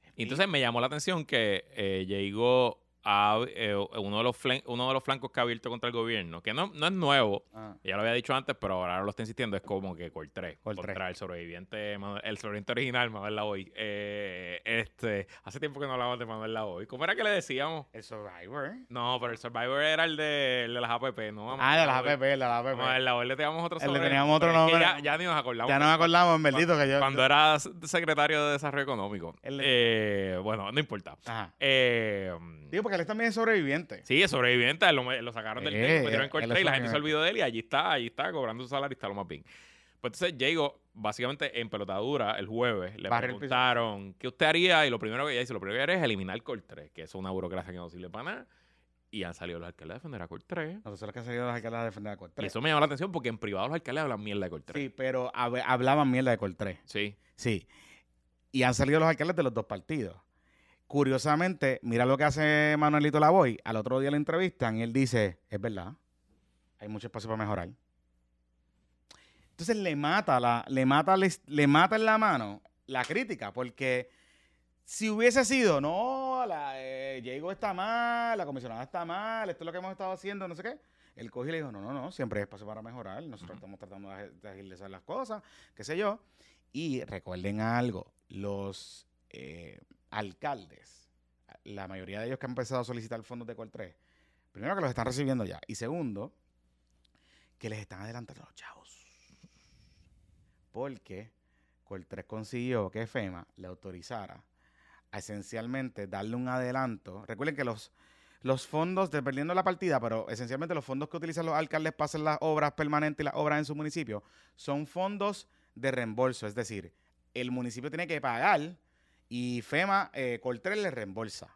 Es Y entonces me llamó la atención que eh, llegó a eh, uno, de los uno de los flancos que ha abierto contra el gobierno, que no, no es nuevo, Ah, ya lo había dicho antes, pero ahora lo está insistiendo, es como que Coltré, Coltré. contra el sobreviviente, el sobreviviente original, Manuel Lavoy. Eh, este, hace tiempo que no hablamos de Manuel Lavoy. ¿Cómo era que le decíamos? el Survivor. No, pero el Survivor era el de, el de las APP, ¿no? Ah, de las. APP, de las Manuel APP. Lavoy le teníamos otro Le teníamos otro nombre. Ya, ya ni nos acordamos. Ya nos acordamos, verdito, que yo... Cuando era secretario de Desarrollo Económico. Eh, bueno, no importa. Ajá. Eh, Digo, porque él también es sobreviviente. sí, es sobreviviente, lo, lo sacaron del Eh, metieron en es y la gente se olvidó de él y allí está, allí está, cobrando su salario y está lo más bien. Pues entonces Diego, básicamente en pelotadura, el jueves, le Barre preguntaron qué usted haría y lo primero que ella dice, lo primero que haría es eliminar Coltré, que es una burocracia que no sirve para nada. Y han salido los alcaldes a defender a Coltré. Nosotros los que han salido los alcaldes a defender a. Y eso me llamó la atención porque en privado los alcaldes hablan mierda de Coltré. Sí, pero hab- hablaban mierda de Coltré. Sí. Sí. Y han salido los alcaldes de los dos partidos. Curiosamente, mira lo que hace Manuelito Lavoy. Al otro día lo entrevistan y él dice, es verdad, hay mucho espacio para mejorar. Entonces le mata, la, le, mata, le, le mata en la mano la crítica, porque Si hubiese sido, no, la eh, Diego está mal, la comisionada está mal, esto es lo que hemos estado haciendo, no sé qué. Él cogió y le dijo, no, no, no, siempre hay espacio para mejorar. Nosotros estamos tratando de de agilizar las cosas, qué sé yo. Y recuerden algo, los eh, alcaldes, la mayoría de ellos que han empezado a solicitar fondos de Col 3, primero que los están recibiendo ya. Y segundo, que les están adelantando los chavos. Porque Col 3 consiguió que FEMA le autorizara a esencialmente darle un adelanto. Recuerden que los, los fondos, dependiendo de la partida, pero esencialmente los fondos que utilizan los alcaldes para hacer las obras permanentes y las obras en su municipio son fondos de reembolso. Es decir, el municipio tiene que pagar y FEMA, eh, Coltrés le reembolsa.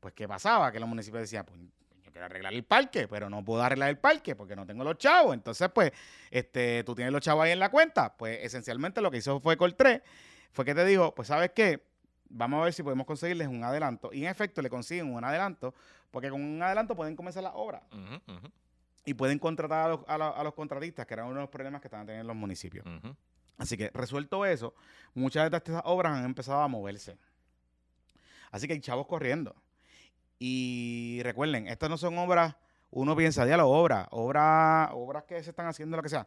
Pues, ¿qué pasaba? Que los municipios decían, pues, yo quiero arreglar el parque, pero no puedo arreglar el parque porque no tengo los chavos. Entonces, pues, este, tú tienes los chavos ahí en la cuenta. Pues, esencialmente lo que hizo fue Coltrés, fue que te dijo, pues, ¿sabes qué? Vamos a ver si podemos conseguirles un adelanto. Y en efecto, le consiguen un adelanto, porque con un adelanto pueden comenzar Ujú, ujú, y pueden contratar a los, a los- a los contratistas, que era uno de los problemas que estaban teniendo los municipios. Así que resuelto eso, muchas de estas obras han empezado a moverse. Así que hay chavos corriendo. Y recuerden, estas no son obras, uno piensa, diálogo, obras, obras, obras que se están haciendo, lo que sea.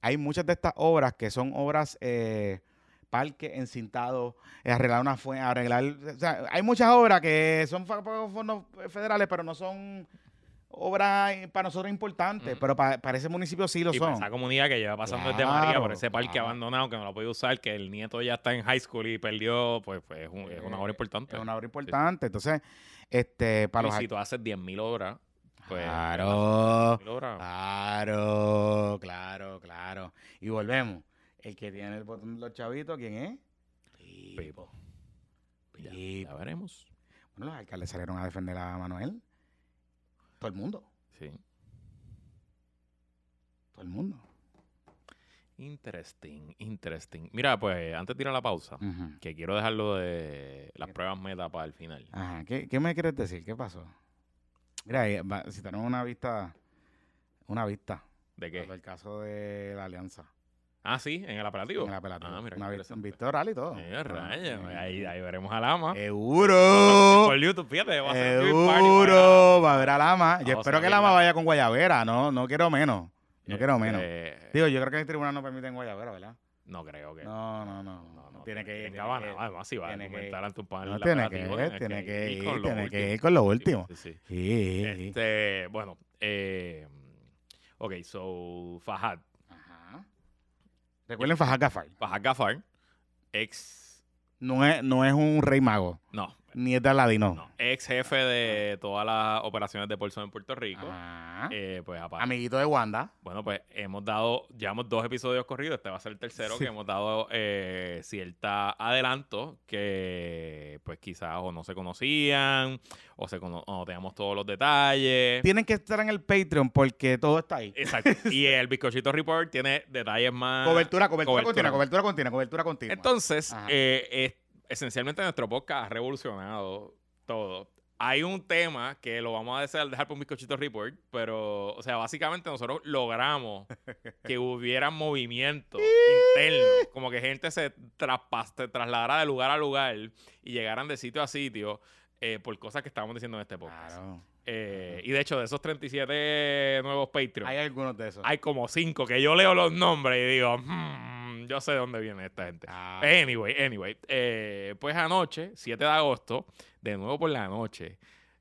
Hay muchas de estas obras que son obras, eh, parques encintados, eh, arreglar una fuente, arreglar, o sea, hay muchas obras que son fondos federales, pero no son obras eh, para nosotros importantes, pero pa- para ese municipio sí lo Y son. esa comunidad que lleva pasando desde María por ese parque claro. abandonado que no lo puede usar, que el nieto ya está en high school y perdió, pues, pues es, un- es una obra Eh, importante. Es una obra importante. Entonces, este, para y los si tú haces 10.000 obras, pues... Claro. 10.000 obras, Claro, claro, claro. Y volvemos. El que tiene el botón de los chavitos, ¿quién es? Pipo. Ya, Pipo. ya veremos. Bueno, los alcaldes salieron a defender a Manuel. Todo el mundo. Sí. Todo el mundo. Interesting, interesting. Mira, pues antes de ir a la pausa, que quiero dejarlo de las pruebas meta para el final. Ajá. ¿Qué, qué me quieres decir? ¿Qué pasó? Mira, va- si tenemos una vista, una vista. ¿De qué? El caso de la alianza. Ah, sí, en el apelativo. En el apelativo. Ah, mira, una vista oral y todo. Eh, rayos, Ah, ahí, eh, ahí veremos a Lama. Seguro. Por YouTube, fíjate, va a ser Seguro. Va a ver a Lama. Yo espero que Lama la- vaya con Guayabera. No, no quiero menos. No quiero menos. Este, Digo, yo creo que el tribunal no permite en Guayabera, ¿verdad? no creo que. No, no, no. No, no, tiene que ir. en Cabana. que- Además, si va a ir. ante un panel No, tiene que ir, tiene que ir, con lo tiene que último. ir con lo último. Sí, sí. Este, bueno, eh, ok, so Fahad, Ajá. Recuerden. Fahad Gafar, ex, No es, no es un rey mago, no, ni es de Aladino. no, ex jefe de todas las operaciones de Bolson en Puerto Rico. Eh, pues aparte, Amiguito de Wanda. bueno, pues hemos dado, llevamos dos episodios corridos, este va a ser el tercero Sí. que hemos dado eh, cierta adelanto que pues quizás o no se conocían o, se cono- o no teníamos todos los detalles. Tienen que estar en el Patreon porque todo está ahí. Exacto. y el bizcochito report tiene detalles más. Cobertura, cobertura, cobertura. continua, cobertura continua, cobertura continua. Entonces, Ajá. eh, es- esencialmente nuestro podcast ha revolucionado todo. Hay un tema que lo vamos a dejar por un bizcochito report, pero, o sea, básicamente nosotros logramos que hubiera movimiento interno, como que gente se se trasladara de lugar a lugar y llegaran de sitio a sitio eh, por cosas que estábamos diciendo en este podcast. Claro. Eh, y de hecho, de esos 37 nuevos Patreons, Hay algunos de esos. hay como cinco que yo leo los nombres y digo, "Hmm, yo sé de dónde viene esta gente. Ah, Anyway, anyway. eh, pues anoche, 7 de agosto, de nuevo por la noche,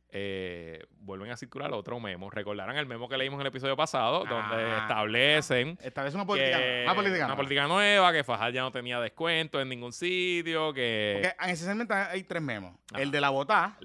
eh, vuelven a circular otro memo. Recordarán el memo que leímos en el episodio pasado, donde Ah. establecen Esta vez una política, que una política, una nueva. política nueva, que Fajal ya no tenía descuento en ningún sitio, que... Porque esencialmente hay tres memos. El de la botá,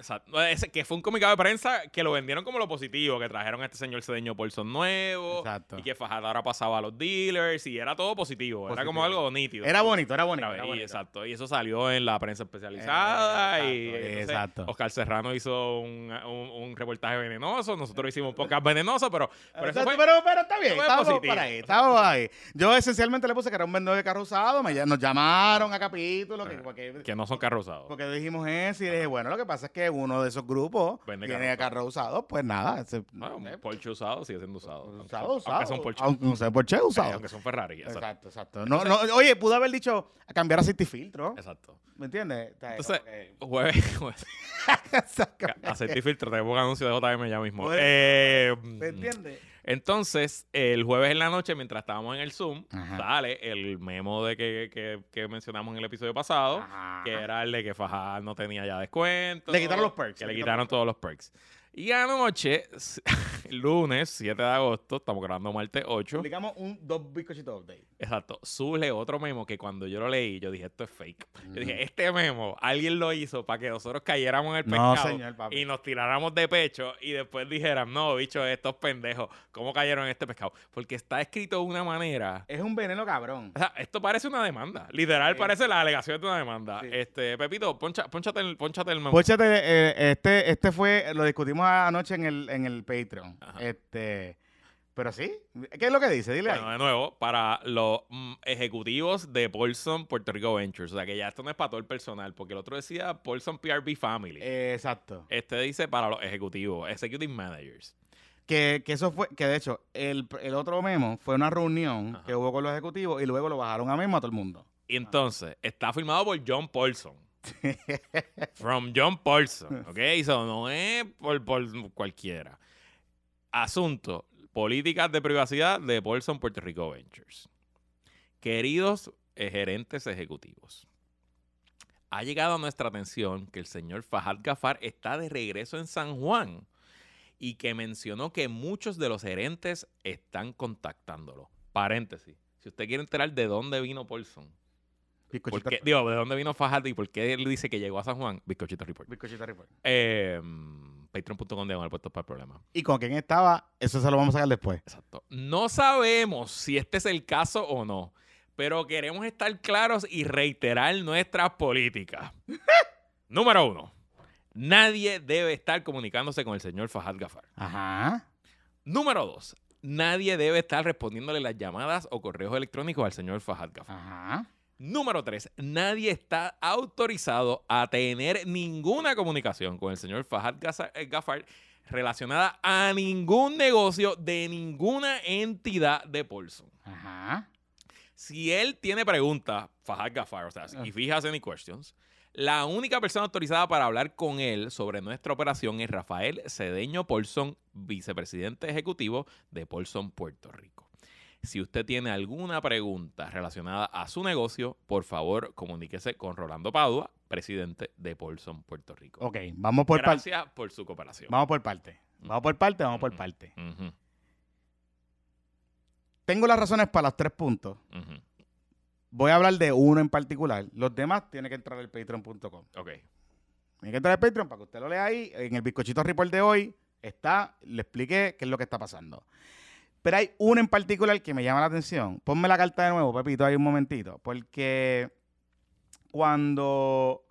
Exacto. Ese, que fue un comunicado de prensa que lo vendieron como lo positivo, que trajeron a este señor Cedeño Paulson nuevo Exacto. y que Fajardo ahora pasaba a los dealers y era todo positivo, era como algo nítido. era bonito, era bonito. Era y bonito. exacto. Y eso salió en la prensa especializada. Eh, y exacto, entonces exacto. Oscar Serrano hizo un, un- un reportaje venenoso. Nosotros hicimos podcast venenoso, pero, pero eso Exacto, fue- pero, pero está bien, estábamos positivo. ahí, estábamos ahí. Yo esencialmente le puse que era un vendedor de carro usado, me, nos llamaron a capítulo, que, porque, que no son carrozados. porque dijimos eso y dije, bueno, lo que pasa es que uno de esos grupos Vende tiene carro carro usado, pues nada. ese- Bueno, un eh, Porsche usado sigue siendo usado. aunque usado, son- usado. Aunque son Porsche. Aunque sea Porsche Eh, usado. Aunque son Ferrari. Exacto. Exacto, exacto. No, no, oye, pudo haber dicho a cambiar aceite y filtro. Exacto. ¿Me entiendes? Entonces, jueves, jueves, aceite y filtro, tenemos un anuncio de JM ya mismo. Eh, ¿Me entiendes? Entonces, el jueves en la noche, mientras estábamos en el Zoom, Ajá. sale el memo de que, que- que mencionamos en el episodio pasado, Ajá. que era el de que Fajal no tenía ya descuento. Le quitaron los perks, Que le le quitaron quitaron todos los perks. Y anoche, lunes 7 de agosto, estamos grabando martes 8. Publicamos un dos bizcochitos update. Exacto. Sube otro memo que cuando yo lo leí, yo dije, esto es fake. Yo dije, este memo, alguien lo hizo para que nosotros cayéramos en el No, pescado señor, papi. y nos tiráramos de pecho y después dijeran, no, bicho, estos pendejos, ¿cómo cayeron en este pescado? Porque está escrito de una manera... Es un veneno cabrón. O sea, esto parece una demanda. Literal, Sí. parece la alegación de una demanda. Sí. Este, Pepito, poncha, ponchate, el, ponchate el memo. Póchate, eh, este, este fue, lo discutimos anoche en el, en el Patreon. Ajá. Este, pero sí, ¿qué es lo que dice? Dile Bueno, ahí. de nuevo, para los mm, ejecutivos de Paulson Puerto Rico Ventures. O sea, que ya esto no es para todo el personal, porque el otro decía Paulson PRB Family. Eh, exacto. Este dice para los ejecutivos, executive managers. Que, que eso fue, que de hecho, el, el otro memo fue una reunión Ajá. que hubo con los ejecutivos y luego lo bajaron a memo a todo el mundo. Y entonces, está firmado por John Paulson. From John Paulson. ¿Ok? So, no es por, por cualquiera. Asunto: políticas de privacidad de Paulson Puerto Rico Ventures. Queridos eh, gerentes ejecutivos, ha llegado a nuestra atención que el señor Fahad Gafar está de regreso en San Juan y que mencionó que muchos de los gerentes están contactándolo. Paréntesis. Si usted quiere enterar de dónde vino Paulson, Digo, ¿de dónde vino Fajat y por qué él dice que llegó a San Juan? Bizcochito Report. bizcochito report. Eh, Patreon.com de puesto para el problema. Y con quién estaba, eso se lo vamos a sacar después. Exacto. No sabemos si este es el caso o no, pero queremos estar claros y reiterar nuestras políticas. Número uno. Nadie debe estar comunicándose con el señor Fajad Gafar. Ajá. Número dos. Nadie debe estar respondiéndole las llamadas o correos electrónicos al señor Fajad Gafar. Ajá. Número tres, nadie está autorizado a tener ninguna comunicación con el señor Fahad eh, Gafar relacionada a ningún negocio de ninguna entidad de Paulson. Ajá. Si él tiene preguntas, Fahad Gafar, o sea, Ah. if he has any questions, la única persona autorizada para hablar con él sobre nuestra operación es Rafael Cedeño Paulson, vicepresidente ejecutivo de Paulson, Puerto Rico. Si usted tiene alguna pregunta relacionada a su negocio, por favor, comuníquese con Rolando Padua, presidente de Paulson, Puerto Rico. Ok, vamos por parte. Gracias por su cooperación. Vamos por parte. Vamos por parte, vamos por parte. Tengo las razones para los tres puntos. Voy a hablar de uno en particular. Los demás tienen que entrar al patreon.com. Ok. Tiene que entrar al Patreon para que usted lo lea ahí. En el bizcochito report de hoy está, le expliqué qué es lo que está pasando. Pero hay uno en particular que me llama la atención. Ponme la carta de nuevo, Pepito, ahí un momentito. Porque cuando,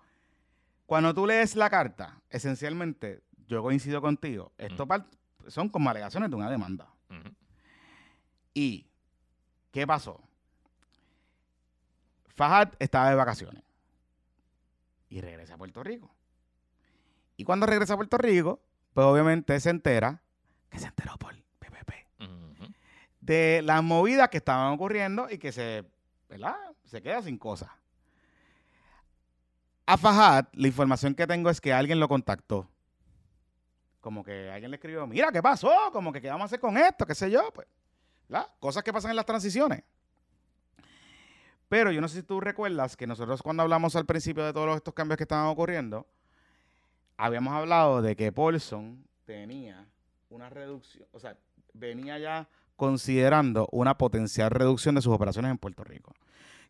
cuando tú lees la carta, esencialmente, yo coincido contigo, esto par- son como alegaciones de una demanda. ¿Y qué pasó? Fajad estaba de vacaciones y regresa a Puerto Rico. Y cuando regresa a Puerto Rico, pues obviamente se entera, que se enteró por. De las movidas que estaban ocurriendo y que se, ¿verdad? Se queda sin cosas. A Fajad, la información que tengo es que alguien lo contactó. Como que alguien le escribió, mira, ¿qué pasó? Como que, ¿qué vamos a hacer con esto? ¿Qué sé yo? Pues, ¿verdad? Cosas que pasan en las transiciones. Pero yo no sé si tú recuerdas que nosotros cuando hablamos al principio de todos estos cambios que estaban ocurriendo, habíamos hablado de que Paulson tenía una reducción, o sea, venía ya considerando una potencial reducción de sus operaciones en Puerto Rico.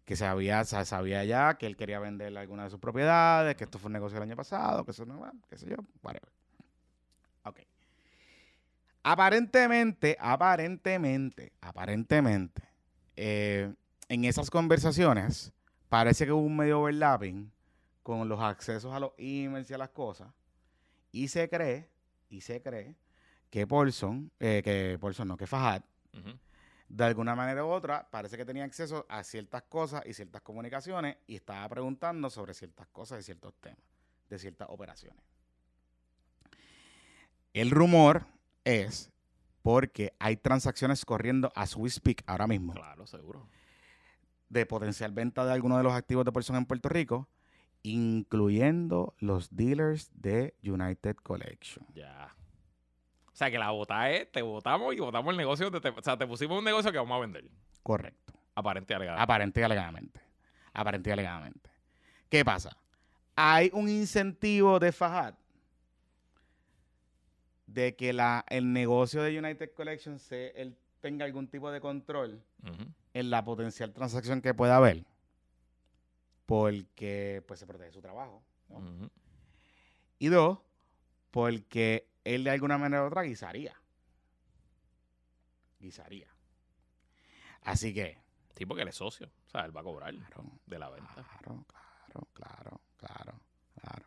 Que se había, sabía ya que él quería vender alguna de sus propiedades, que esto fue un negocio el año pasado, que eso no va, qué sé yo, whatever. Ok. Aparentemente, aparentemente, aparentemente, eh, en esas conversaciones parece que hubo un medio overlapping con los accesos a los emails y a las cosas. Y se cree, y se cree, que Paulson, eh, que Paulson no, que Fajad, De alguna manera u otra, parece que tenía acceso a ciertas cosas y ciertas comunicaciones y estaba preguntando sobre ciertas cosas y ciertos temas, de ciertas operaciones. El rumor es porque hay transacciones corriendo a we speak ahora mismo Claro, seguro. de potencial venta de algunos de los activos de Paulson en Puerto Rico, incluyendo los dealers de United Collection. Ya. O sea, que la vota es, te votamos y votamos el negocio. de te- o sea, te pusimos un negocio que vamos a vender. Correcto. Aparente y alegadamente. Aparente y alegadamente. Aparente y alegadamente. ¿Qué pasa? Hay un incentivo de Fajad de que la, el negocio de United Collection se, él tenga algún tipo de control en la potencial transacción que pueda haber. Porque pues se protege su trabajo. Y dos, porque él de alguna manera u otra guisaría. Guisaría. Así que, Sí, porque él es socio. O sea, él va a cobrar claro, de la venta. claro, claro, claro, claro, claro.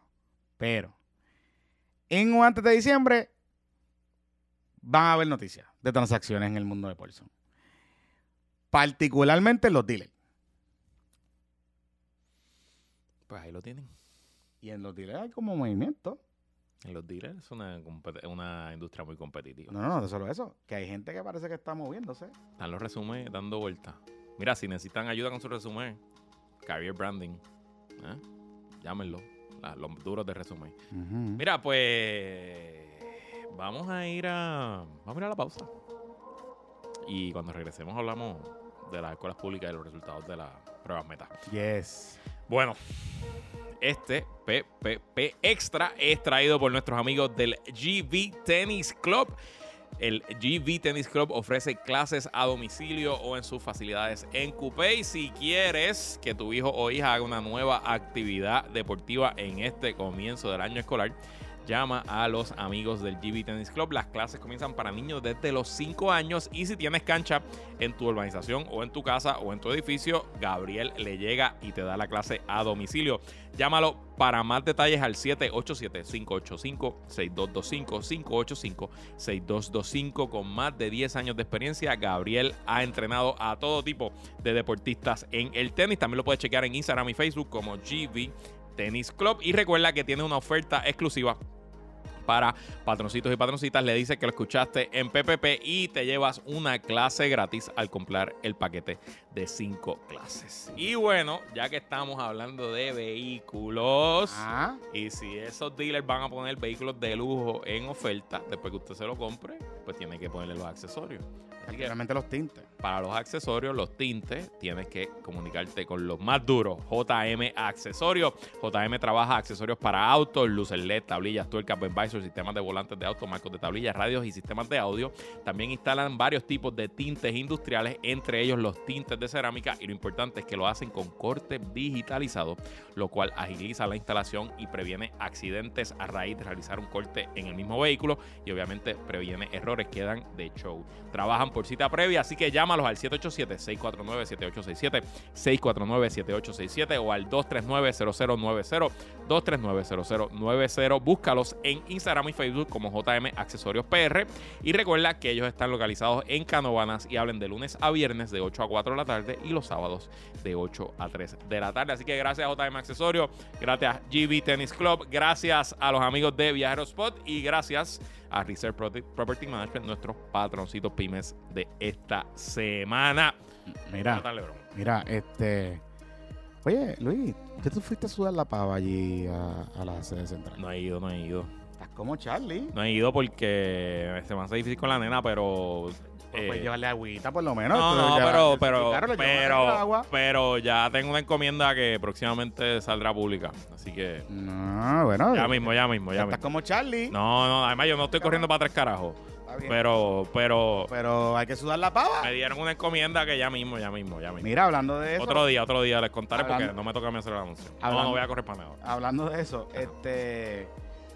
Pero, en o antes de diciembre, van a haber noticias de transacciones en el mundo de Paulson. Particularmente en los dealers. Pues ahí lo tienen. Y en los dealers hay como movimiento. En los dealers es una, industria muy competitiva. No, no, no, solo eso. Que hay gente que parece que está moviéndose. Están los resúmenes dando vueltas. Mira, si necesitan ayuda con su resumen, career branding, ¿eh? llámenlo. la- los duros de resumen. Mira, pues vamos a ir a vamos a ir a la pausa. Y cuando regresemos hablamos de las escuelas públicas y los resultados de las pruebas meta. Yes. Bueno, este PPP Extra es traído por nuestros amigos del GV Tennis Club. El GV Tennis Club ofrece clases a domicilio o en sus facilidades en Coupé. Y si quieres que tu hijo o hija haga una nueva actividad deportiva en este comienzo del año escolar, llama a los amigos del GV Tennis Club. Las clases comienzan para niños desde los 5 años y si tienes cancha en tu urbanización o en tu casa o en tu edificio, Gabriel le llega y te da la clase a domicilio. Llámalo para más detalles al 787-585-6225, 585-6225. Con más de 10 años de experiencia, Gabriel ha entrenado a todo tipo de deportistas en el tenis. También lo puedes chequear en Instagram y Facebook como GV Tennis Club. Y recuerda que tiene una oferta exclusiva para patroncitos y patroncitas. Le dice que lo escuchaste en PPP y te llevas una clase gratis al comprar el paquete de 5 clases. Y bueno, ya que estamos hablando de vehículos. Ah, Y si esos dealers van a poner vehículos de lujo en oferta, después que usted se lo compre, pues tiene que ponerle los accesorios. Así que realmente los tintes. para los accesorios, los tintes, tienes que comunicarte con los más duros. JM Accesorios. JM trabaja accesorios para autos, luces LED, tablillas, tuercas, visor, sistemas de volantes de auto, marcos de tablillas, radios y sistemas de audio. También instalan varios tipos de tintes industriales, entre ellos los tintes de cerámica. Y lo importante es que lo hacen con corte digitalizado, lo cual agiliza la instalación y previene accidentes a raíz de realizar un corte en el mismo vehículo. Y obviamente previene errores que dan de show. Trabajan por cita previa, así que llámalos al 787-649-7867, 649-7867 o al 239-0090, 239-0090. Búscalos en Instagram y Facebook como JM Accesorios PR y recuerda que ellos están localizados en Canovanas y hablan de lunes a viernes de 8 a 4 de la tarde y los sábados de 8 a 3 de la tarde. Así que gracias a JM Accesorios, gracias a GV Tennis Club, gracias a los amigos de Viajero Spot y gracias a Reserve Property Management, nuestros patroncitos pymes de esta semana. Mira, Jonathan Lebron. mira, este. Oye, Luis, ¿ya tú fuiste a sudar la pava allí a, a la sede central? No he ido, no he ido. Estás como Charlie. No he ido porque se me hace difícil con la nena, pero. Pues, eh, pues llevarle agüita por lo menos. no, Pero no, ya- pero, pero, lleva pero, agua. pero ya tengo una encomienda que próximamente saldrá pública. Así que No, bueno. ya mismo, ya mismo, ya Estás mismo. como Charlie. No, no, además yo no estoy corriendo para tres carajos. Pero, pero Pero hay que sudar la pava. me dieron una encomienda que ya mismo, ya mismo, ya mismo. Mira, hablando de eso. Otro día, otro día les contaré porque no me toca a mí hacer el anuncio. No, Hablando- no voy a correr para nada. Hablando de eso, este.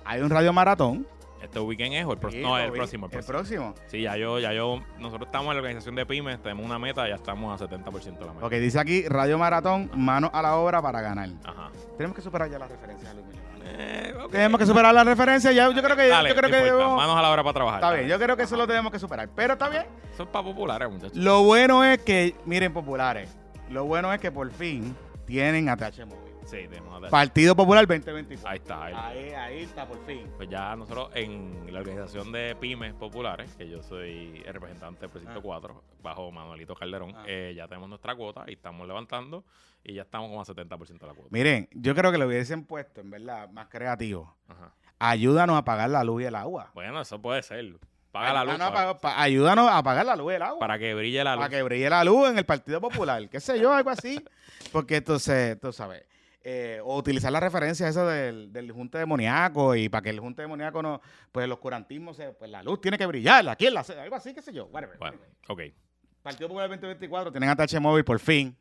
Hay un radio maratón. Este weekend es o el próximo. Sí, No, el próximo, el El próximo. próximo. Sí, ya yo, ya yo, nosotros estamos en la organización de pymes, tenemos una meta, ya estamos a 70% de la meta. Ok, dice aquí Radio Maratón, manos a la obra para ganar. Ajá. Tenemos que superar ya las referencias, Luis Miguel. Eh. Tenemos que superar las referencias. Ya, yo creo que, Dale, yo creo que debemos- manos a la hora para trabajar. Está bien, yo creo que eso lo tenemos que superar. Pero está bien. Eso es para populares, muchachos. Lo bueno es que, miren, populares, lo bueno es que por fin tienen ATH móvil. Sí, tenemos. Partido Popular 2024. Ahí está. ahí. Ahí, ahí está, por fin. Pues ya nosotros en la organización de pymes populares, que yo soy el representante del Precinto Ah. 4, bajo Manuelito Calderón, Ah. eh, ya tenemos nuestra cuota y estamos levantando y ya estamos como a 70% de la cuota. Miren, yo creo que lo hubiesen puesto, en verdad, más creativo. Ajá. Ayúdanos a pagar la luz y el agua. Bueno, eso puede ser. Paga la luz Ayúdanos a para, pagar- pa- ayúdanos a pagar la luz y el agua. para que brille la luz. para que brille la luz en el Partido Popular, qué sé yo, algo así. Porque entonces, tú sabes, eh, o utilizar la referencia esa del, del junte demoníaco y para que el junte demoníaco no, pues el oscurantismo, se, pues la luz tiene que brillar, aquí en la, algo así, qué sé yo, whatever. Bueno, ok. Partido Popular 2024, tienen ATH móvil por fin.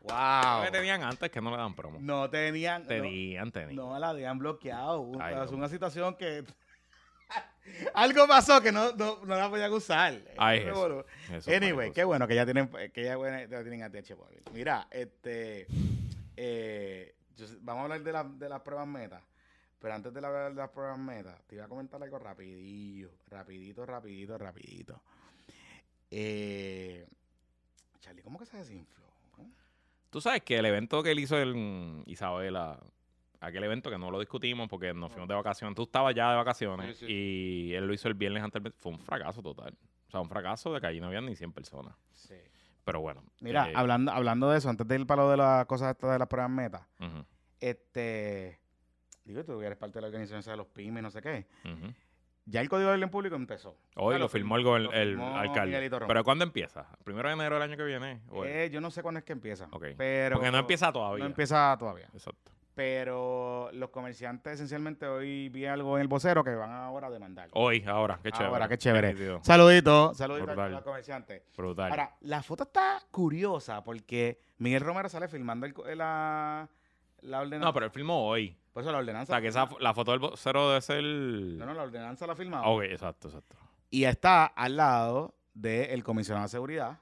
Wow. ¿Qué tenían antes que no le dan promo? No tenían, no, Tenían, tenían. no la habían bloqueado. Ay, es una situación que... Algo pasó que no, no, no la podían usar. Ay, revolú. Eso, Anyway, qué bueno que ya tienen, que ya, bueno, ya tienen ATH móvil. Mira, este, eh, yo vamos a hablar de, la- de las pruebas meta. Pero antes de hablar de las pruebas meta, te iba a comentar algo rapidillo, rapidito, rapidito, rapidito. Eh, Charlie, ¿cómo que se desinfló? Tú sabes que el evento que él hizo en Isabela, aquel evento que no lo discutimos porque nos fuimos de vacaciones, tú estabas ya de vacaciones Sí, sí. y él lo hizo el viernes antes, del- fue un fracaso total. O sea, un fracaso de que allí no había ni 100 personas. Sí. Pero bueno. Mira, eh, hablando, hablando de eso, antes de ir para lo de las cosas de las pruebas meta, este, digo, tú eres parte de la organización de los pymes, no sé qué. Ya el Código de Orden Público empezó. Hoy lo firmó el, el alcalde. ¿Pero cuándo empieza? ¿El primero de enero del año que viene? ¿O el- Eh, yo no sé cuándo es que empieza. Pero Porque no empieza todavía. No empieza todavía. Exacto. Pero los comerciantes, esencialmente, hoy vi algo en el vocero que van ahora a demandar. Hoy, ahora, qué chévere. Ahora, qué chévere. Saludito, saludito a Brutal. los comerciantes. Brutal. Ahora, la foto está curiosa porque Miguel Romero sale filmando el co- la, la ordenanza. no, pero él filmó hoy. Por eso la O ordenanza. sea, que esa, la foto del vocero debe ser... No, no, la ordenanza la ha filmado. Ok, exacto, exacto. Y está al lado del comisionado de seguridad.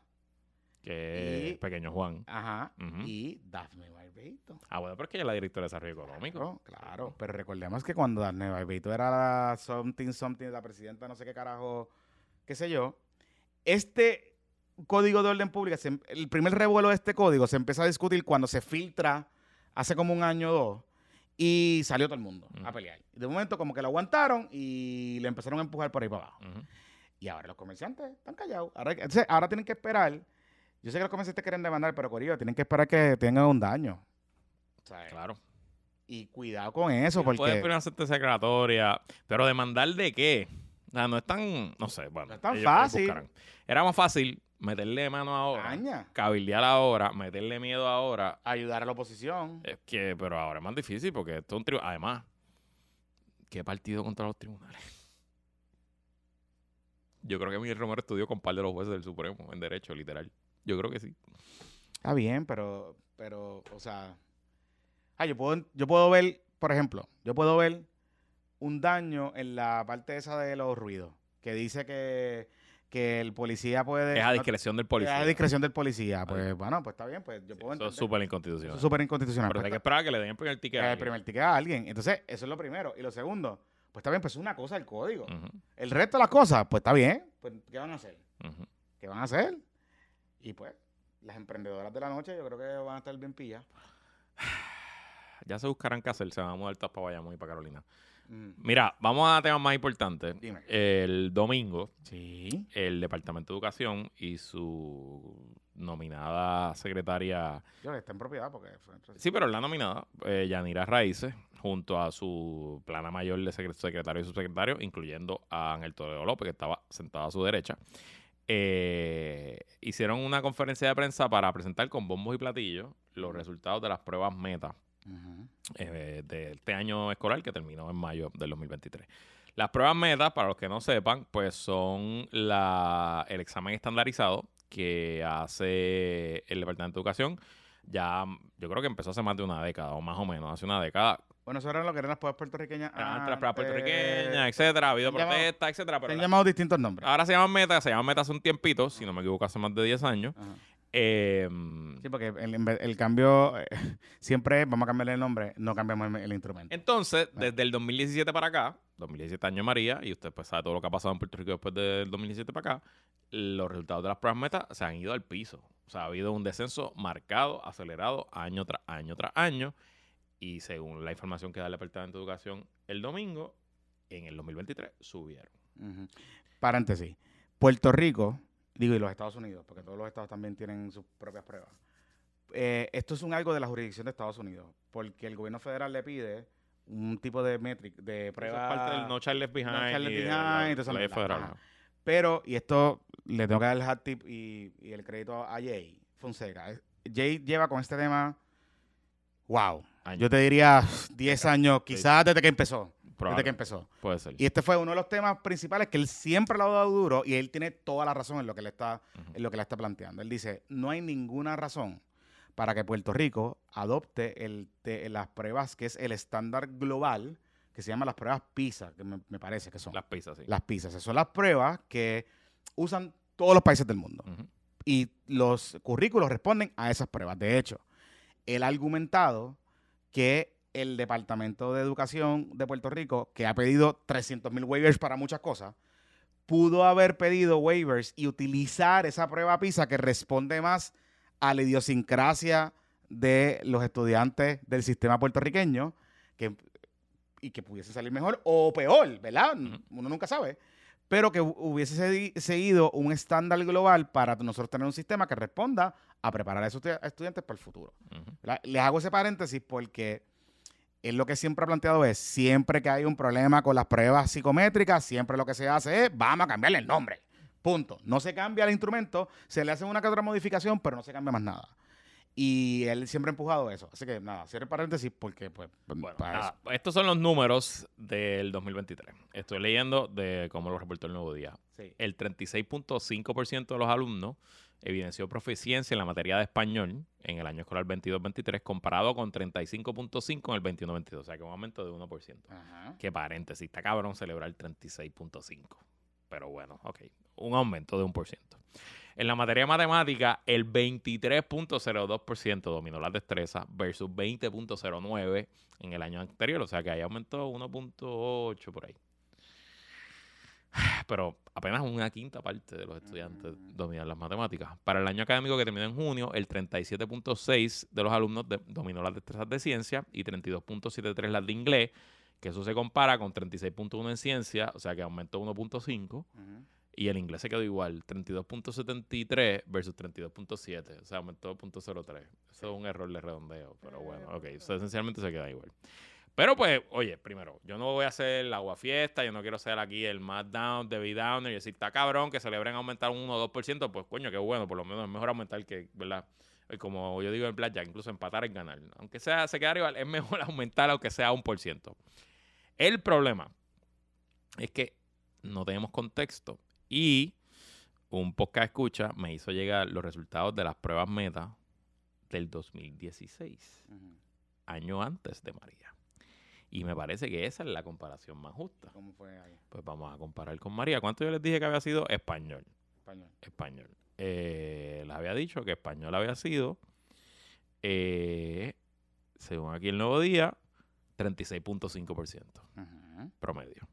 Que Y- es Pequeño Juan. Ajá. Y Daphne Barbeito. Ah, bueno, pero es que ella es la directora de Desarrollo Económico. Claro, claro. Pero recordemos que cuando Daphne Barbeito era la something, something, la presidenta, no sé qué carajo, qué sé yo, este código de orden pública, se em- el primer revuelo de este código se empieza a discutir cuando se filtra hace como un año o dos y salió todo el mundo a pelear. De momento como que lo aguantaron y le empezaron a empujar por ahí para abajo. Y ahora los comerciantes están callados. Ahora, entonces, ahora tienen que esperar. Yo sé que los comerciantes quieren demandar, pero Corillo, tienen que esperar que tengan un daño. O sea, Claro. Y cuidado con eso, Puede porque pedir una sentencia declaratoria, pero demandar de qué? O sea, no es tan, no sé, bueno. No es tan fácil. Era más fácil meterle mano ahora, daña, cabildear ahora, meterle miedo ahora. ayudar a la oposición. Es que, pero ahora es más difícil porque esto es un tribunal. Además, ¿qué partido contra los tribunales? Yo creo que Miguel Romero estudió con par de los jueces del Supremo en Derecho, literal. Yo creo que sí. Está bien, pero, pero, o sea, ah, yo puedo, yo puedo ver, por ejemplo, yo puedo ver un daño en la parte esa de los ruidos, que dice que, que el policía puede... Es a discreción del Es policía. a discreción del policía. Pues bueno, pues está bien, pues yo puedo Eso es súper Eso inconstitucional. es súper inconstitucional. Pero Pues hay que esperar a que le den el primer ticket. a el primer ticket a alguien. Entonces, eso es lo primero. Y lo segundo, pues está bien, pues es una cosa el código. El resto de las cosas, pues está bien. Pues, ¿qué van a hacer? ¿Qué van a hacer? Y pues, las emprendedoras de la noche yo creo que van a estar bien pillas. Ya se buscarán qué hacer. Se van a mudar todas para Bayamón y para Carolina. Mm. Mira, vamos a temas más importantes. Dime. El domingo, Sí. el Departamento de Educación y su nominada secretaria, Yo está en propiedad porque fue- sí, pero la nominada, eh, Yanira Raíces, junto a su plana mayor de secre- secretario y subsecretario, incluyendo a Ángel Toledo López, que estaba sentado a su derecha, eh, hicieron una conferencia de prensa para presentar con bombos y platillos los resultados de las pruebas meta eh, de este año escolar que terminó en mayo del 2023. Las pruebas meta, para los que no sepan, pues son la, el examen estandarizado que hace el Departamento de Educación. Ya, yo creo que empezó hace más de una década, o más o menos, hace una década. Bueno, eso era lo que eran las pruebas puertorriqueñas. Antes las pruebas puertorriqueñas, etcétera, ha habido Se han protestas, etcétera. Se Pero han la- llamado distintos nombres. ahora se llaman meta, se llaman meta hace un tiempito, si no me equivoco, hace más de 10 años. Eh, Sí, porque el, cambio eh, siempre vamos a cambiarle el nombre, no cambiamos el, el instrumento. entonces, desde el 2017 para acá, 2017 año María, y usted pues sabe todo lo que ha pasado en Puerto Rico después del 2017 para acá, los resultados de las pruebas meta se han ido al piso. O sea, ha habido un descenso marcado, acelerado, año tras año tras año. Y según la información que da el Departamento de Educación el domingo, en el 2023 subieron. Paréntesis. Puerto Rico, digo, y los Estados Unidos, porque todos los estados también tienen sus propias pruebas. Eh, esto es un algo de la jurisdicción de Estados Unidos, porque el gobierno federal le pide un tipo de métrica, de prueba. Es parte del No Left Behind. No Left y Behind, la la- federal. ajá. Pero, y esto le tengo que dar el hat tip y, y el crédito a Jay Fonseca. Jay lleva con este tema, wow, Años. yo te diría 10 años, quizás desde que empezó. Desde que empezó. Puede ser. Y este fue uno de los temas principales que él siempre le ha dado duro y él tiene toda la razón en lo que le está, en lo que le está planteando. Él dice, no hay ninguna razón para que Puerto Rico adopte el, te- las pruebas que es el estándar global, que se llama las pruebas PISA, que me, me parece que son. Las pizzas, sí. Las PISA. Esas son las pruebas que usan todos los países del mundo. Y los currículos responden a esas pruebas. De hecho, él ha argumentado que el Departamento de Educación de Puerto Rico, que ha pedido 300 mil waivers para muchas cosas, pudo haber pedido waivers y utilizar esa prueba PISA que responde más a la idiosincrasia de los estudiantes del sistema puertorriqueño que, y que pudiese salir mejor o peor, ¿verdad? Uno nunca sabe. Pero que hu- hubiese segui- seguido un estándar global para nosotros tener un sistema que responda a preparar a esos estudiantes para el futuro. Les hago ese paréntesis porque él lo que siempre ha planteado es, siempre que hay un problema con las pruebas psicométricas, siempre lo que se hace es, vamos a cambiarle el nombre. Punto. No se cambia el instrumento, se le hace una que otra modificación, pero no se cambia más nada. Y él siempre ha empujado eso. Así que nada, cierre paréntesis porque, pues, Bueno, para nada, eso. estos son los números del 2023. Estoy leyendo de cómo lo reportó el Nuevo Día. Sí. El 36.5% de los alumnos evidenció proficiencia en la materia de español en el año escolar 22-23 comparado con 35.5 en el 21-22, o sea que un aumento de 1%. Ajá. Que paréntesis, está cabrón celebrar el 36.5. Pero bueno, ok, un aumento de 1%. En la materia matemática, el 23.02% dominó las destrezas versus 20.09 en el año anterior, o sea que ahí aumentó 1.8 por ahí. Pero apenas una quinta parte de los estudiantes dominan las matemáticas. Para el año académico que terminó en junio, el 37.6 de los alumnos dominó las destrezas de ciencia y 32.73 las de inglés, que eso se compara con 36.1 en ciencia, o sea que aumentó 1.5. Ujú. Y el inglés se quedó igual, 32.73 versus 32.7, o sea, aumentó 0.03. Eso es un error de redondeo, pero bueno, ok, eso esencialmente se queda igual. Pero pues, oye, primero, yo no voy a hacer la agua fiesta, yo no quiero ser aquí el más down, de downer y decir, está cabrón que celebren aumentar un 1 o 2%, pues coño, qué bueno, por lo menos es mejor aumentar que, ¿verdad? Y como yo digo en Blackjack, incluso empatar es ganar. Aunque sea, se queda igual, es mejor aumentar aunque sea un por ciento. El problema es que no tenemos contexto y un podcast escucha me hizo llegar los resultados de las pruebas meta del 2016, Ujú. año antes de María. Y me parece que esa es la comparación más justa. ¿Cómo fue ahí? Pues vamos a comparar con María. ¿Cuánto yo les dije que había sido español? Español. Español. Eh, les había dicho que español había sido, eh, según aquí el nuevo día, 36.5% Ujú. promedio.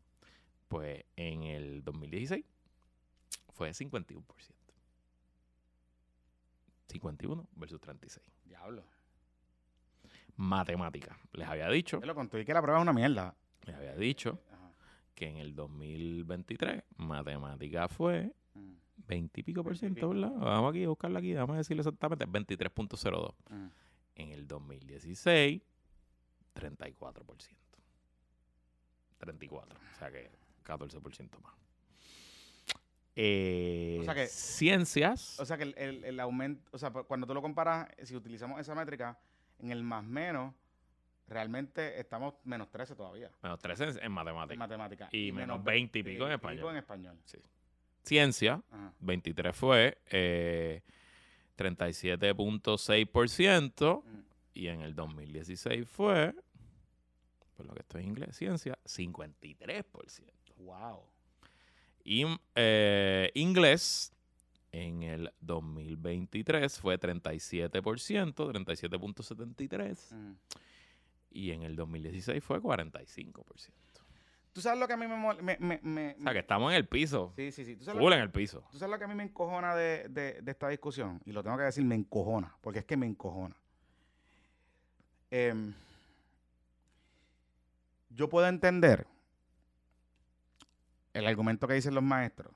Pues en el 2016 fue 51%. 51 versus 36. Diablo. Matemática. Les había dicho, Yo lo conté que la prueba es una mierda. les había dicho Ajá. que en el 2023 matemática fue Ujú. 20 y pico por 20 y ciento. ¿verdad? Vamos aquí a buscarla aquí, vamos a decirle exactamente 23.02. Ujú. En el 2016, 34%. 34, o sea que 14% más. Eh, O sea que- ciencias. O sea que el, el- el aumento, o sea, pu- cuando tú lo comparas, eh, si utilizamos esa métrica, en el más menos, realmente estamos menos 13 todavía menos 13 en, en matemática. Y menos 20 y pico en español. en español. Sí. Ciencia, Ajá. 23 fue eh, 37.6%. Mm. Y en el 2016 fue, por lo que estoy en inglés, ciencia, 53%. Wow. Y eh, inglés, En el 2023 fue 37%, 37.73%. Mm. Y en el 2016 fue 45%. ¿Tú sabes lo que a mí me... me, me- me- O sea, que estamos en el piso. sí, sí, sí. ¿Tú sabes, Full en el piso. tú sabes lo que a mí me encojona de, de- de esta discusión? Y lo tengo que decir, me encojona. Porque es que me encojona. Em, yo puedo entender el argumento que dicen los maestros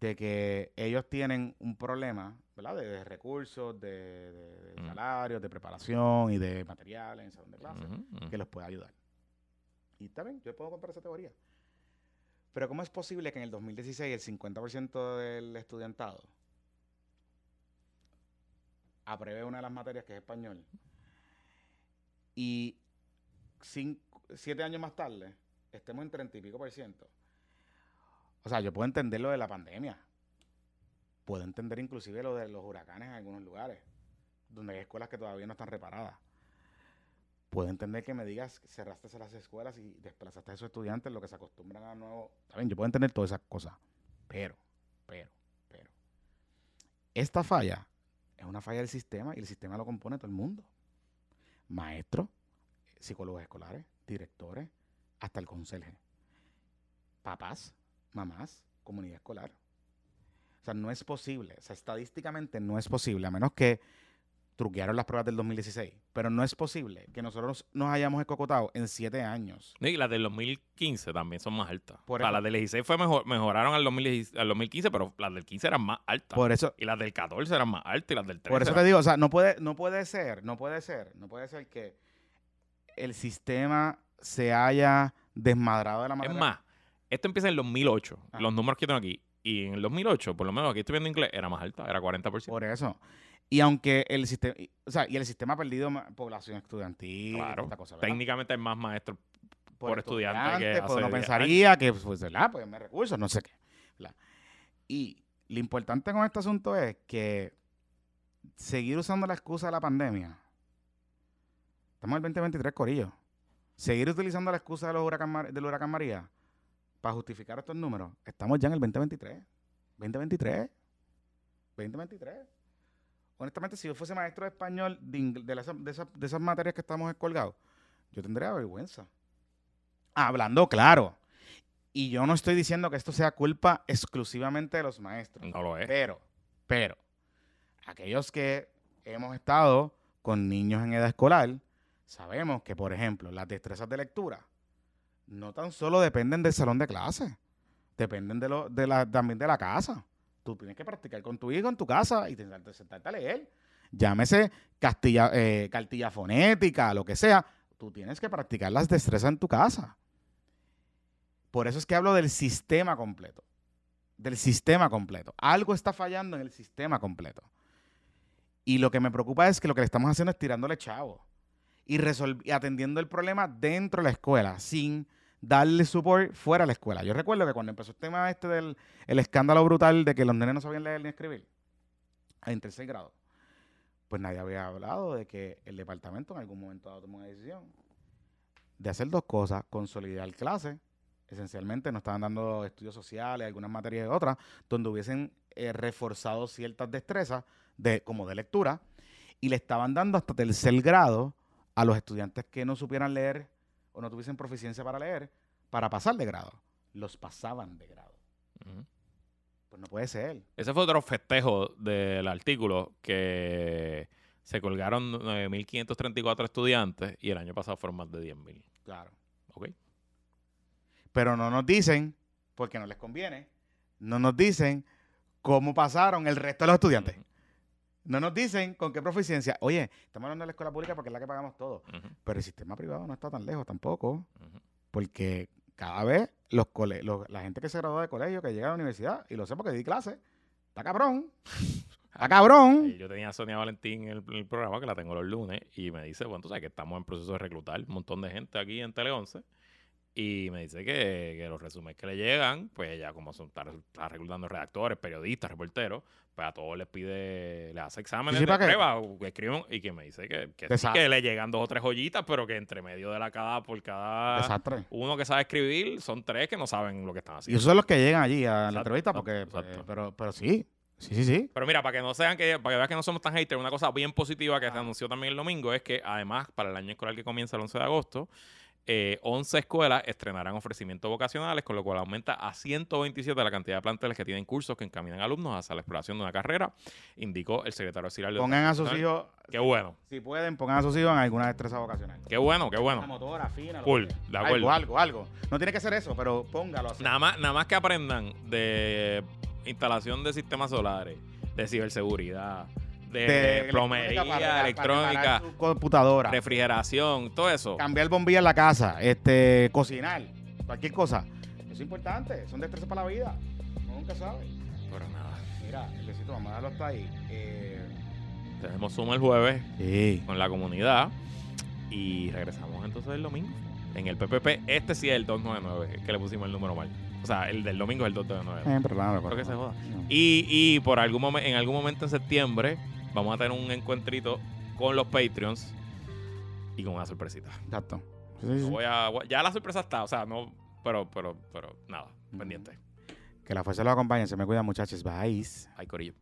de que ellos tienen un problema, ¿verdad? De, de recursos, de, de- de Mm. salarios, de preparación y de materiales en salón de clases que los pueda ayudar. Y está bien, yo puedo comprar esa teoría. Pero ¿cómo es posible que en el 2016 el 50% del estudiantado apruebe una de las materias que es español y cinco- siete años más tarde estemos en 30 y pico por ciento? O sea, yo puedo entender lo de la pandemia. Puedo entender inclusive lo de los huracanes en algunos lugares, donde hay escuelas que todavía no están reparadas puedo entender que me digas que cerraste las escuelas y desplazaste a esos estudiantes, lo que se acostumbran a nuevo. Está bien, yo puedo entender todas esas cosas. Pero, pero, pero. Esta falla es una falla del sistema y el sistema lo compone todo el mundo. Maestros, psicólogos escolares, directores, hasta el conserje. Papás, mamás, comunidad escolar. O sea, no es posible. O sea, estadísticamente no es posible, a menos que truquearon las pruebas del 2016. Pero no es posible que nosotros nos hayamos escocotado en siete años. Y las del 2015 también son más altas. Por o sea, eso- las del 16 fue mejor, mejoraron al, 2016 al 2015, pero las del 15 eran más altas. Por eso, y las del 14 eran más altas y las del 13 por eso te digo, o sea, no puede, no puede ser, no puede ser, no puede ser que el sistema se haya desmadrado de la Es manera. más, esto empieza en el 2008. Ajá. Los números que tengo aquí. Y en el 2008, por lo menos aquí estoy viendo inglés, era más alta, era 40%. Por eso. Y aunque el sistema, o sea, y el sistema ha perdido población estudiantil, claro. esta cosa. Técnicamente hay más maestros por estudiante que pues hace uno 10 pensaría que, pues, ¿verdad? Pues me recursos, no sé qué. ¿verdad? Y lo importante con este asunto es que seguir usando la excusa de la pandemia. Estamos en el 2023, Corillo. Seguir utilizando la excusa de los huracán del huracán María para justificar estos números. Estamos ya en el 2023. 2023. 2023. Honestamente, si yo fuese maestro de español de, esas materias que estamos colgados, yo tendría vergüenza. Hablando claro. Y yo no estoy diciendo que esto sea culpa exclusivamente de los maestros. No lo es. Pero, pero, aquellos que hemos estado con niños en edad escolar, sabemos que, por ejemplo, las destrezas de lectura no tan solo dependen del salón de clase, dependen de lo, de la, también de la casa. Tú tienes que practicar con tu hijo en tu casa y que sentarte a leer. Llámese castilla, eh, cartilla fonética, lo que sea. Tú tienes que practicar las destrezas en tu casa. Por eso es que hablo del sistema completo. Del sistema completo. Algo está fallando en el sistema completo. Y lo que me preocupa es que lo que le estamos haciendo es tirándole chavo. Y, y atendiendo el problema dentro de la escuela, sin darle support fuera de la escuela. Yo recuerdo que cuando empezó el tema este del el escándalo brutal de que los nenes no sabían leer ni escribir, en tercer grado, pues nadie había hablado de que el departamento en algún momento dado tomó una decisión de hacer dos cosas, consolidar clases, esencialmente nos estaban dando estudios sociales, algunas materias y otras, donde hubiesen eh, reforzado ciertas destrezas, de, como de lectura, y le estaban dando hasta tercer grado a los estudiantes que no supieran leer o no tuviesen proficiencia para leer, para pasar de grado. Los pasaban de grado. Pues no puede ser. Ese fue otro festejo del artículo que se colgaron 9.534 estudiantes y el año pasado fueron más de 10.000. Claro. ¿Ok? Pero no nos dicen, porque no les conviene, no nos dicen cómo pasaron el resto de los estudiantes. No nos dicen con qué proficiencia. Oye, estamos hablando de la escuela pública porque es la que pagamos todo. Pero el sistema privado no está tan lejos tampoco. Porque cada vez los cole- los- la gente que se gradúa de colegio, que llega a la universidad, y lo sé porque di clase, está cabrón. Está cabrón. Y Yo tenía a Sonia Valentín en el, en el programa, que la tengo los lunes, y me dice, bueno, tú sabes que estamos en proceso de reclutar un montón de gente aquí en Tele 11. Y me dice que, que los resúmenes que le llegan, pues ella como son, está, está reclutando redactores, periodistas, reporteros, pues a todos les pide, le hace exámenes Sí, de prueba, o escriben, y que me dice que, que, sí, Desa- que le llegan dos o tres joyitas, pero que entre medio de la cada, por cada Desastre. uno que sabe escribir, son tres que no saben lo que están Y haciendo. esos son los que llegan allí a la entrevista porque, pues, pero, pero sí, Sí, sí, sí. Pero mira, para que no sean que, para que veas que no somos tan haters, una cosa bien positiva que se anunció también el domingo es que además para el año escolar que comienza el 11 de agosto, eh, 11 escuelas estrenarán ofrecimientos vocacionales, con lo cual aumenta a 127 la cantidad de planteles que tienen cursos que encaminan alumnos hacia la exploración de una carrera, indicó el secretario de Pongan a sus hijos, Qué bueno, si pueden, pongan a sus hijos en alguna destreza vocacional. qué bueno, qué bueno. motora, fina, Cool, de acuerdo. Algo, algo, algo. No tiene que ser eso, pero póngalo así. Nada más, nada más que aprendan de instalación de sistemas solares, de ciberseguridad, de, plomería, para- electrónica, computadora. refrigeración, todo eso. cambiar bombilla en la casa, este, cocinar, cualquier cosa. Eso es importante, son destrezas para la vida. Uno nunca sabe. Pero nada, Mira, el besito, vamos a dejarlo hasta ahí. Eh, tenemos Zoom el jueves sí. con la comunidad y regresamos entonces el domingo. En el PPP, este sí es el 299, es que le pusimos el número mal. O sea, el del domingo es el 299. Eh, pero nada, Creo que se joda. No. Y, y por algún momen- en algún momento en septiembre vamos a tener un encuentrito con los Patreons y con una sorpresita. Exacto. Sí, sí, No sí. voy a, ya la sorpresa está, o sea, no, pero, pero, pero, nada, Mm. pendiente. Que la fuerza los acompañe. Se me cuidan, muchachos. Bye. Ay, Corillo.